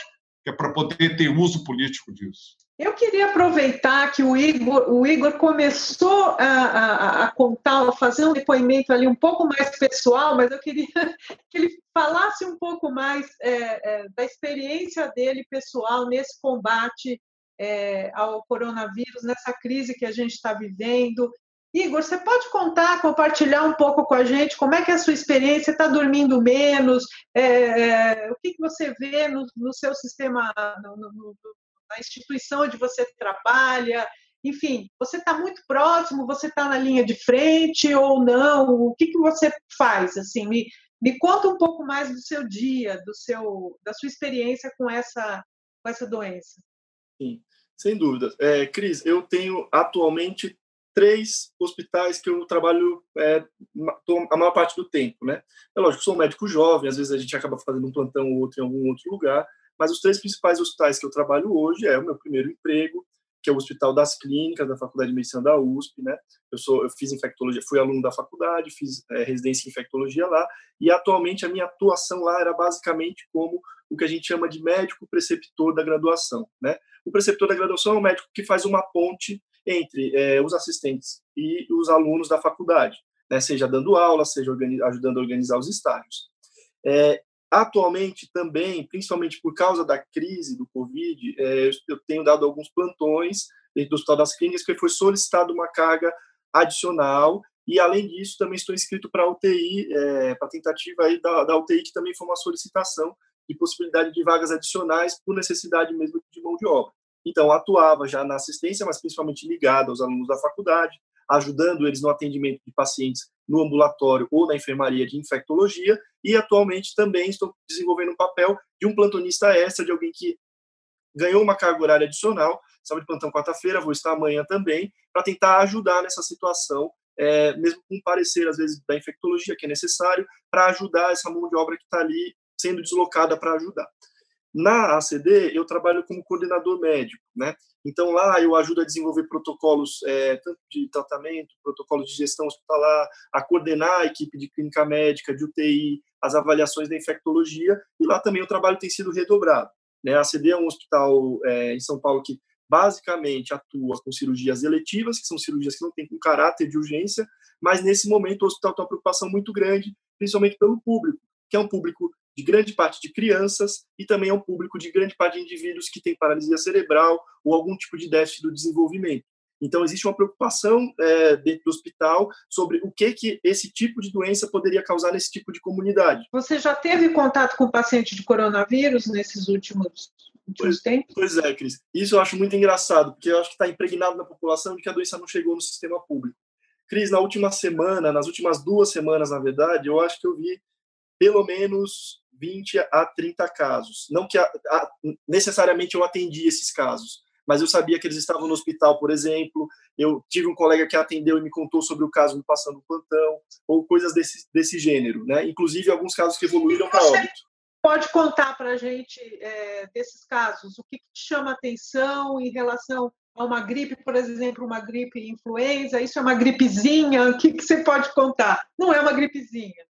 que é para poder ter uso político disso. Eu queria aproveitar que o Igor, o Igor começou a, a, a, contar, a fazer um depoimento ali um pouco mais pessoal, mas eu queria que ele falasse um pouco mais é, é, da experiência dele pessoal nesse combate é, ao coronavírus, nessa crise que a gente está vivendo. Igor, você pode contar, compartilhar um pouco com a gente como é que é a sua experiência? Está dormindo menos? É, é, o que, que você vê no, no seu sistema, no, no, na instituição onde você trabalha, enfim, você está muito próximo, você está na linha de frente ou não? O que, que você faz? Assim, me, me conta um pouco mais do seu dia, do seu, da sua experiência com essa, com essa doença. Sim, sem dúvida. É, Cris, eu tenho atualmente três hospitais que eu trabalho é, a maior parte do tempo, né? É lógico, sou um médico jovem, às vezes a gente acaba fazendo um plantão ou outro em algum outro lugar, mas os três principais hospitais que eu trabalho hoje é o meu primeiro emprego, que é o Hospital das Clínicas da Faculdade de Medicina da USP, né? Eu sou, eu fiz infectologia, fui aluno da faculdade, fiz é, residência em infectologia lá, e atualmente a minha atuação lá era basicamente como o que a gente chama de médico preceptor da graduação, né? O preceptor da graduação é um médico que faz uma ponte entre é, os assistentes e os alunos da faculdade, né? Seja dando aula, seja ajudando a organizar os estágios. É, Atualmente, também, principalmente por causa da crise do Covid, é, eu tenho dado alguns plantões dentro do Hospital das Clínicas, porque foi solicitado uma carga adicional, e além disso, também estou inscrito para a UTI, é, para a tentativa aí da, da UTI, que também foi uma solicitação de possibilidade de vagas adicionais por necessidade mesmo de mão de obra. Então, atuava já na assistência, mas principalmente ligado aos alunos da faculdade, ajudando eles no atendimento de pacientes no ambulatório ou na enfermaria de infectologia, e atualmente também estou desenvolvendo um papel de um plantonista extra, de alguém que ganhou uma carga horária adicional, estava de plantão quarta-feira, vou estar amanhã também, para tentar ajudar nessa situação, é, mesmo com parecer, às vezes, da infectologia, que é necessário, para ajudar essa mão de obra que está ali sendo deslocada para ajudar. Na ACD, eu trabalho como coordenador médico, né? Então, lá eu ajudo a desenvolver protocolos é, tanto de tratamento, protocolos de gestão hospitalar, a coordenar a equipe de clínica médica, de UTI, as avaliações da infectologia, e lá também o trabalho tem sido redobrado. Né? A ACD é um hospital é, em São Paulo que basicamente atua com cirurgias eletivas, que são cirurgias que não têm um caráter de urgência, mas nesse momento o hospital tem uma preocupação muito grande, principalmente pelo público, que é um público de grande parte de crianças e também é um público de grande parte de indivíduos que têm paralisia cerebral ou algum tipo de déficit do desenvolvimento. Então, existe uma preocupação é, dentro do hospital sobre o que, que esse tipo de doença poderia causar nesse tipo de comunidade. Você já teve contato com paciente de coronavírus nesses últimos, últimos pois, tempos? Pois é, Cris. Isso eu acho muito engraçado, porque eu acho que está impregnado na população de que a doença não chegou no sistema público. Cris, na última semana, nas últimas duas semanas, na verdade, eu acho que eu vi pelo menos 20 a 30 casos. Não que a, a, necessariamente eu atendi esses casos, mas eu sabia que eles estavam no hospital, por exemplo. Eu tive um colega que atendeu e me contou sobre o caso me passando plantão, ou coisas desse, desse gênero, né? Inclusive alguns casos que evoluíram para óbito. Pode contar para a gente é, desses casos? O que, que te chama atenção em relação a uma gripe, por exemplo, uma gripe influenza? Isso é uma gripezinha? O que, que você pode contar? Não é uma gripezinha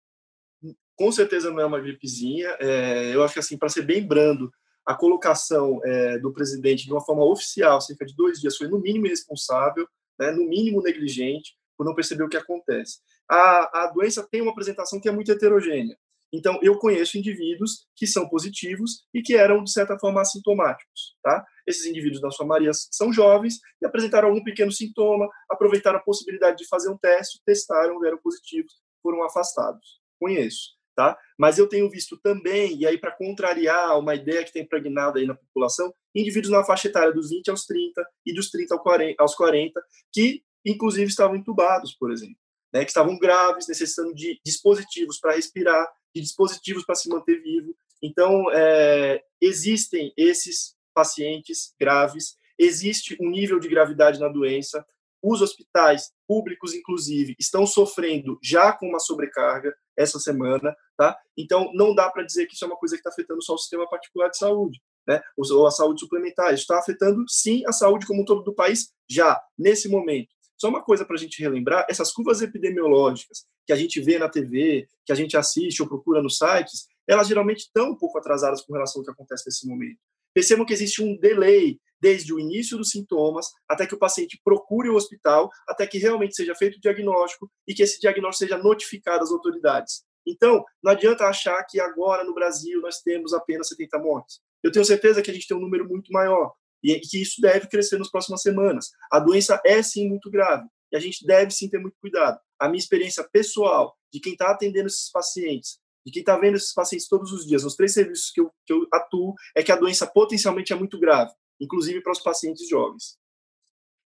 com certeza não é uma gripezinha. É, eu acho que, assim, para ser bem brando, a colocação é, do presidente de uma forma oficial, cerca de dois dias, foi no mínimo irresponsável, né, no mínimo negligente, por não perceber o que acontece. A, a doença tem uma apresentação que é muito heterogênea. Então, eu conheço indivíduos que são positivos e que eram, de certa forma, assintomáticos. Tá? Esses indivíduos, na sua maioria, são jovens e apresentaram algum pequeno sintoma, aproveitaram a possibilidade de fazer um teste, testaram, eram positivos, foram afastados. Conheço tá? Mas eu tenho visto também, e aí para contrariar uma ideia que tem impregnada aí na população, indivíduos na faixa etária dos 20 aos 30 e dos 30 aos 40, que inclusive estavam entubados, por exemplo, né? Que estavam graves, necessitando de dispositivos para respirar, de dispositivos para se manter vivo Então, é, existem esses pacientes graves, existe um nível de gravidade na doença, os hospitais públicos, inclusive, estão sofrendo já com uma sobrecarga essa semana, tá? Então, não dá para dizer que isso é uma coisa que está afetando só o sistema particular de saúde, né? Ou a saúde suplementar. Isso está afetando, sim, a saúde como um todo do país já, nesse momento. Só uma coisa para a gente relembrar: essas curvas epidemiológicas que a gente vê na TV, que a gente assiste ou procura nos sites, elas geralmente estão um pouco atrasadas com relação ao que acontece nesse momento. Percebam que existe um delay desde o início dos sintomas até que o paciente procure o hospital, até que realmente seja feito o diagnóstico e que esse diagnóstico seja notificado às autoridades. Então, não adianta achar que agora no Brasil nós temos apenas 70 mortes. Eu tenho certeza que a gente tem um número muito maior e que isso deve crescer nas próximas semanas. A doença é sim muito grave e a gente deve sim ter muito cuidado. A minha experiência pessoal de quem está atendendo esses pacientes de quem está vendo esses pacientes todos os dias, nos três serviços que eu, que eu atuo, é que a doença potencialmente é muito grave, inclusive para os pacientes jovens.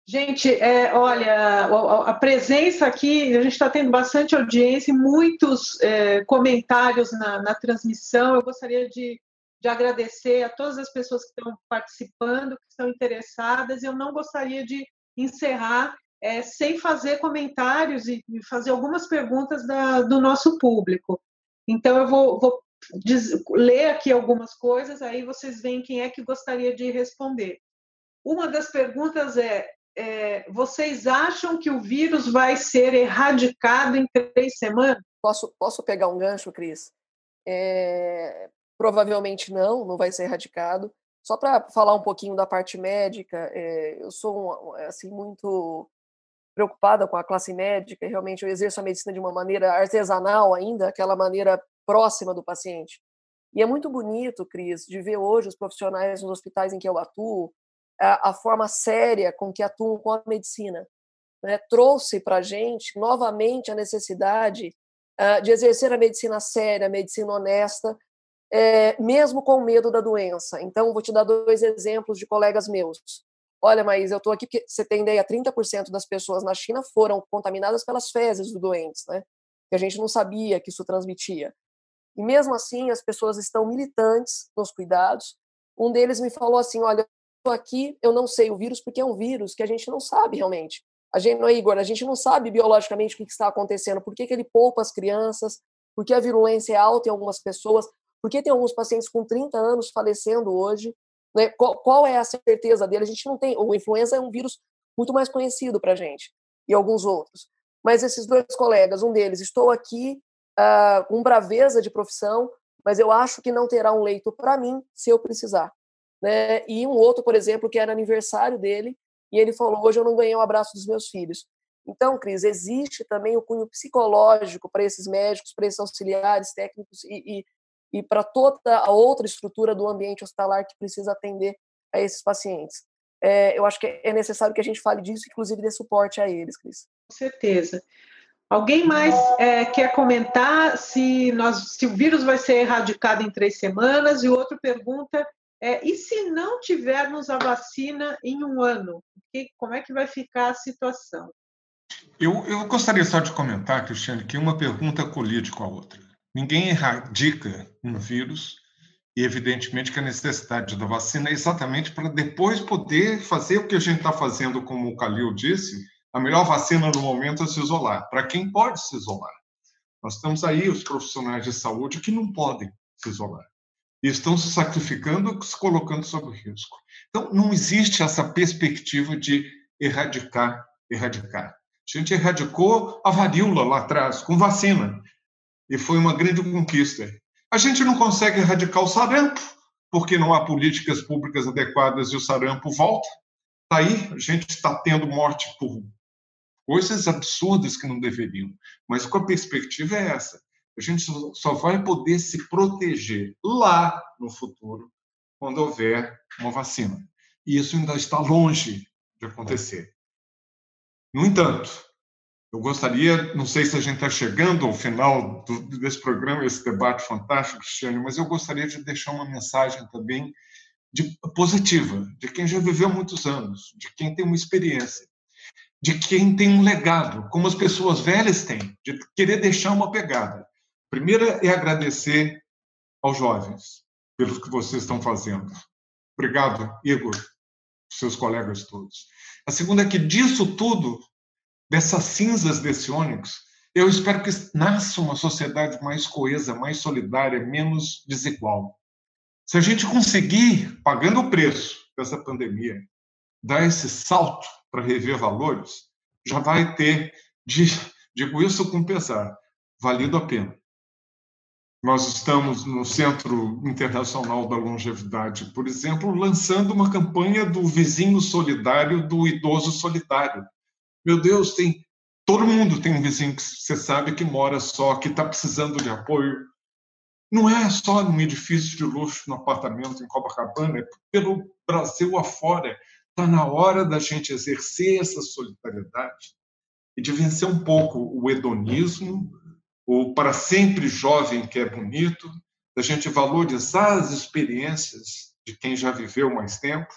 Gente, é, olha, a presença aqui, a gente está tendo bastante audiência muitos é, comentários na, na, transmissão. Eu gostaria de, de, agradecer a todas as pessoas que estão participando, que estão interessadas. Eu não gostaria de encerrar é, sem fazer comentários e fazer algumas perguntas da, do nosso público. Então, eu vou, vou diz, ler aqui algumas coisas, aí vocês veem quem é que gostaria de responder. Uma das perguntas é, é vocês acham que o vírus vai ser erradicado em três semanas? Posso, posso pegar um gancho, Cris? É, provavelmente não, não vai ser erradicado. Só para falar um pouquinho da parte médica, é, eu sou assim muito preocupada com a classe médica, realmente eu exerço a medicina de uma maneira artesanal ainda, aquela maneira próxima do paciente. E é muito bonito, Cris, de ver hoje os profissionais nos hospitais em que eu atuo, a, a forma séria com que atuam com a medicina. Né? Trouxe para a gente, novamente, a necessidade uh, de exercer a medicina séria, a medicina honesta, é, mesmo com medo da doença. Então, vou te dar dois exemplos de colegas meus. Olha, mas eu estou aqui porque você tem ideia, 30% das pessoas na China foram contaminadas pelas fezes dos doentes, né? Que a gente não sabia que isso transmitia. E mesmo assim, as pessoas estão militantes nos cuidados. Um deles me falou assim: olha, eu aqui, eu não sei o vírus porque é um vírus que a gente não sabe realmente. A gente não é Igor, a gente não sabe biologicamente o que está acontecendo, por que, que ele poupa as crianças, por que a virulência é alta em algumas pessoas, por que tem alguns pacientes com 30 anos falecendo hoje. Né? Qual, qual, é a certeza dele? A gente não tem. O influenza é um vírus muito mais conhecido para a gente e alguns outros. Mas esses dois colegas, um deles, estou aqui uh, com braveza de profissão, mas eu acho que não terá um leito para mim se eu precisar. Né? E um outro, por exemplo, que era aniversário dele, e ele falou: hoje eu não ganhei o um abraço dos meus filhos. Então, Cris, existe também o cunho psicológico para esses médicos, para esses auxiliares técnicos e, e e para toda a outra estrutura do ambiente hospitalar que precisa atender a esses pacientes. É, eu acho que é necessário que a gente fale disso, inclusive dê suporte a eles, Cris. Com certeza. Alguém mais é, quer comentar se, nós, se o vírus vai ser erradicado em três semanas? E outro pergunta é, e se não tivermos a vacina em um ano? Que, como é que vai ficar a situação? Eu, eu gostaria só de comentar, Cristiane, que uma pergunta colide com a outra. Ninguém erradica um vírus e, evidentemente, que a necessidade da vacina é exatamente para depois poder fazer o que a gente está fazendo, como o Calil disse, a melhor vacina no momento é se isolar, para quem pode se isolar. Nós temos aí os profissionais de saúde que não podem se isolar e estão se sacrificando, se colocando sob risco. Então, não existe essa perspectiva de erradicar, erradicar. A gente erradicou a varíola lá atrás, com vacina e foi uma grande conquista. A gente não consegue erradicar o sarampo, porque não há políticas públicas adequadas e o sarampo volta. Está aí, a gente está tendo morte por coisas absurdas que não deveriam. Mas com a perspectiva é essa. A gente só vai poder se proteger lá no futuro, quando houver uma vacina. E isso ainda está longe de acontecer. No entanto, eu gostaria, não sei se a gente está chegando ao final do, desse programa, esse debate fantástico, Cristiane, mas eu gostaria de deixar uma mensagem também de, positiva, de quem já viveu muitos anos, de quem tem uma experiência, de quem tem um legado, como as pessoas velhas têm, de querer deixar uma pegada. Primeira é agradecer aos jovens pelo que vocês estão fazendo. Obrigado, Igor, seus colegas todos. A segunda é que disso tudo, dessas cinzas desse ônix, eu espero que nasça uma sociedade mais coesa, mais solidária, menos desigual. Se a gente conseguir, pagando o preço dessa pandemia, dar esse salto para rever valores, já vai ter, digo isso com pesar, valido a pena. Nós estamos no Centro Internacional da Longevidade, por exemplo, lançando uma campanha do vizinho solidário, do idoso solidário. Meu Deus, tem todo mundo tem um vizinho que você sabe que mora só, que está precisando de apoio. Não é só num edifício de luxo, no apartamento em Copacabana, é pelo Brasil afora. Está na hora da gente exercer essa solidariedade e de vencer um pouco o hedonismo, o para sempre jovem que é bonito, da gente valorizar as experiências de quem já viveu mais tempo,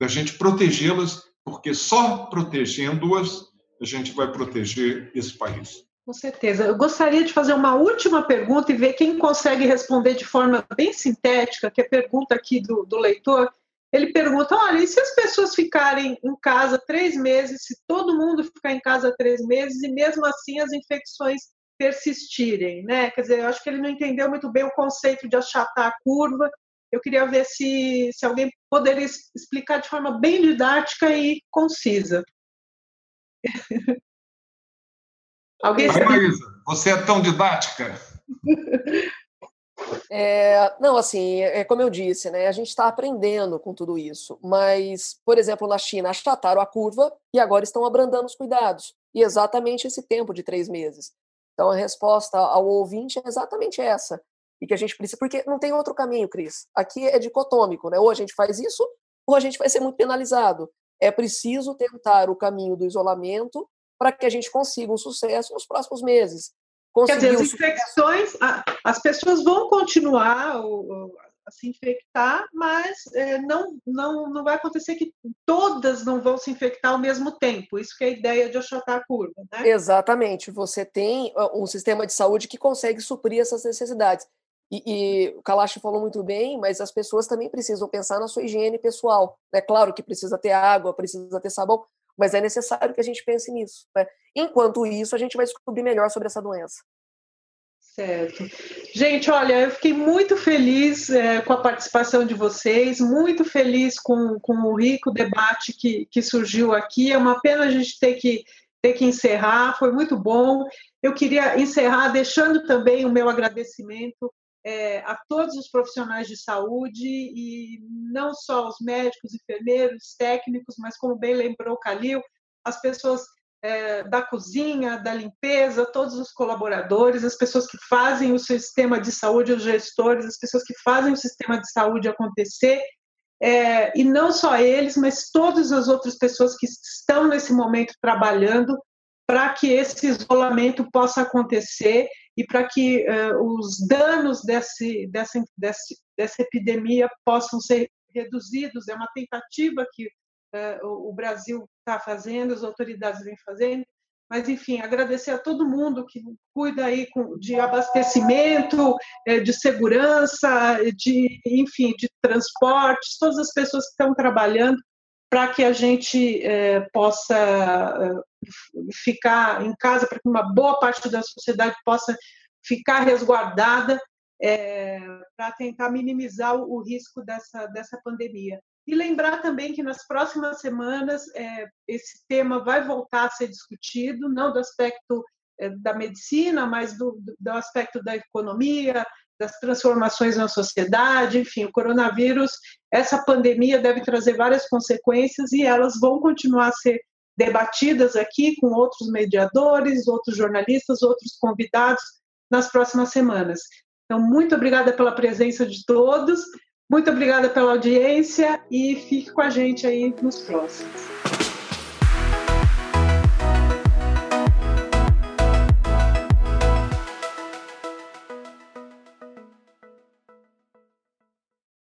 da gente protegê-las, porque só protegendo-as a gente vai proteger esse país. Com certeza. Eu gostaria de fazer uma última pergunta e ver quem consegue responder de forma bem sintética, que é a pergunta aqui do, do leitor. Ele pergunta: olha, e se as pessoas ficarem em casa três meses, se todo mundo ficar em casa três meses e mesmo assim as infecções persistirem, né? Quer dizer, eu acho que ele não entendeu muito bem o conceito de achatar a curva. Eu queria ver se, se alguém poderia explicar de forma bem didática e concisa. alguém Ai, Maísa, você é tão didática. É, não, assim, é, é como eu disse, né? A gente está aprendendo com tudo isso. Mas, por exemplo, na China achataram a curva e agora estão abrandando os cuidados. E exatamente esse tempo de três meses. Então a resposta ao ouvinte é exatamente essa. E que a gente precisa, porque não tem outro caminho, Cris. Aqui é dicotômico, né? Ou a gente faz isso, ou a gente vai ser muito penalizado. É preciso tentar o caminho do isolamento para que a gente consiga um sucesso nos próximos meses. Quer dizer, as infecções, as pessoas vão continuar, a se infectar, mas é, não, não, não vai acontecer que todas não vão se infectar ao mesmo tempo. Isso que é a ideia de achatar a curva, né? Exatamente. Você tem um sistema de saúde que consegue suprir essas necessidades. E, e o Kalash falou muito bem, mas as pessoas também precisam pensar na sua higiene pessoal. É claro que precisa ter água, precisa ter sabão, mas é necessário que a gente pense nisso. Né? Enquanto isso, a gente vai descobrir melhor sobre essa doença. Certo. Gente, olha, eu fiquei muito feliz é, com a participação de vocês, muito feliz com, com o rico debate que, que surgiu aqui. É uma pena a gente ter que, ter que encerrar, foi muito bom. Eu queria encerrar deixando também o meu agradecimento é, a todos os profissionais de saúde, e não só os médicos, enfermeiros, técnicos, mas como bem lembrou o Calil, as pessoas é, da cozinha, da limpeza, todos os colaboradores, as pessoas que fazem o sistema de saúde, os gestores, as pessoas que fazem o sistema de saúde acontecer, é, e não só eles, mas todas as outras pessoas que estão nesse momento trabalhando para que esse isolamento possa acontecer e para que uh, os danos desse, dessa, desse, dessa epidemia possam ser reduzidos. É uma tentativa que uh, o Brasil está fazendo, as autoridades vêm fazendo. Mas, enfim, agradecer a todo mundo que cuida aí de abastecimento, eh, de segurança, de, enfim, de transportes, todas as pessoas que estão trabalhando para que a gente é, possa ficar em casa, para que uma boa parte da sociedade possa ficar resguardada é, para tentar minimizar o, o risco dessa, dessa pandemia. E lembrar também que nas próximas semanas é, esse tema vai voltar a ser discutido, não do aspecto é, da medicina, mas do, do aspecto da economia, das transformações na sociedade, enfim, o coronavírus, essa pandemia deve trazer várias consequências e elas vão continuar a ser debatidas aqui com outros mediadores, outros jornalistas, outros convidados nas próximas semanas. Então, muito obrigada pela presença de todos. Muito obrigada pela audiência e fique com a gente aí nos próximos.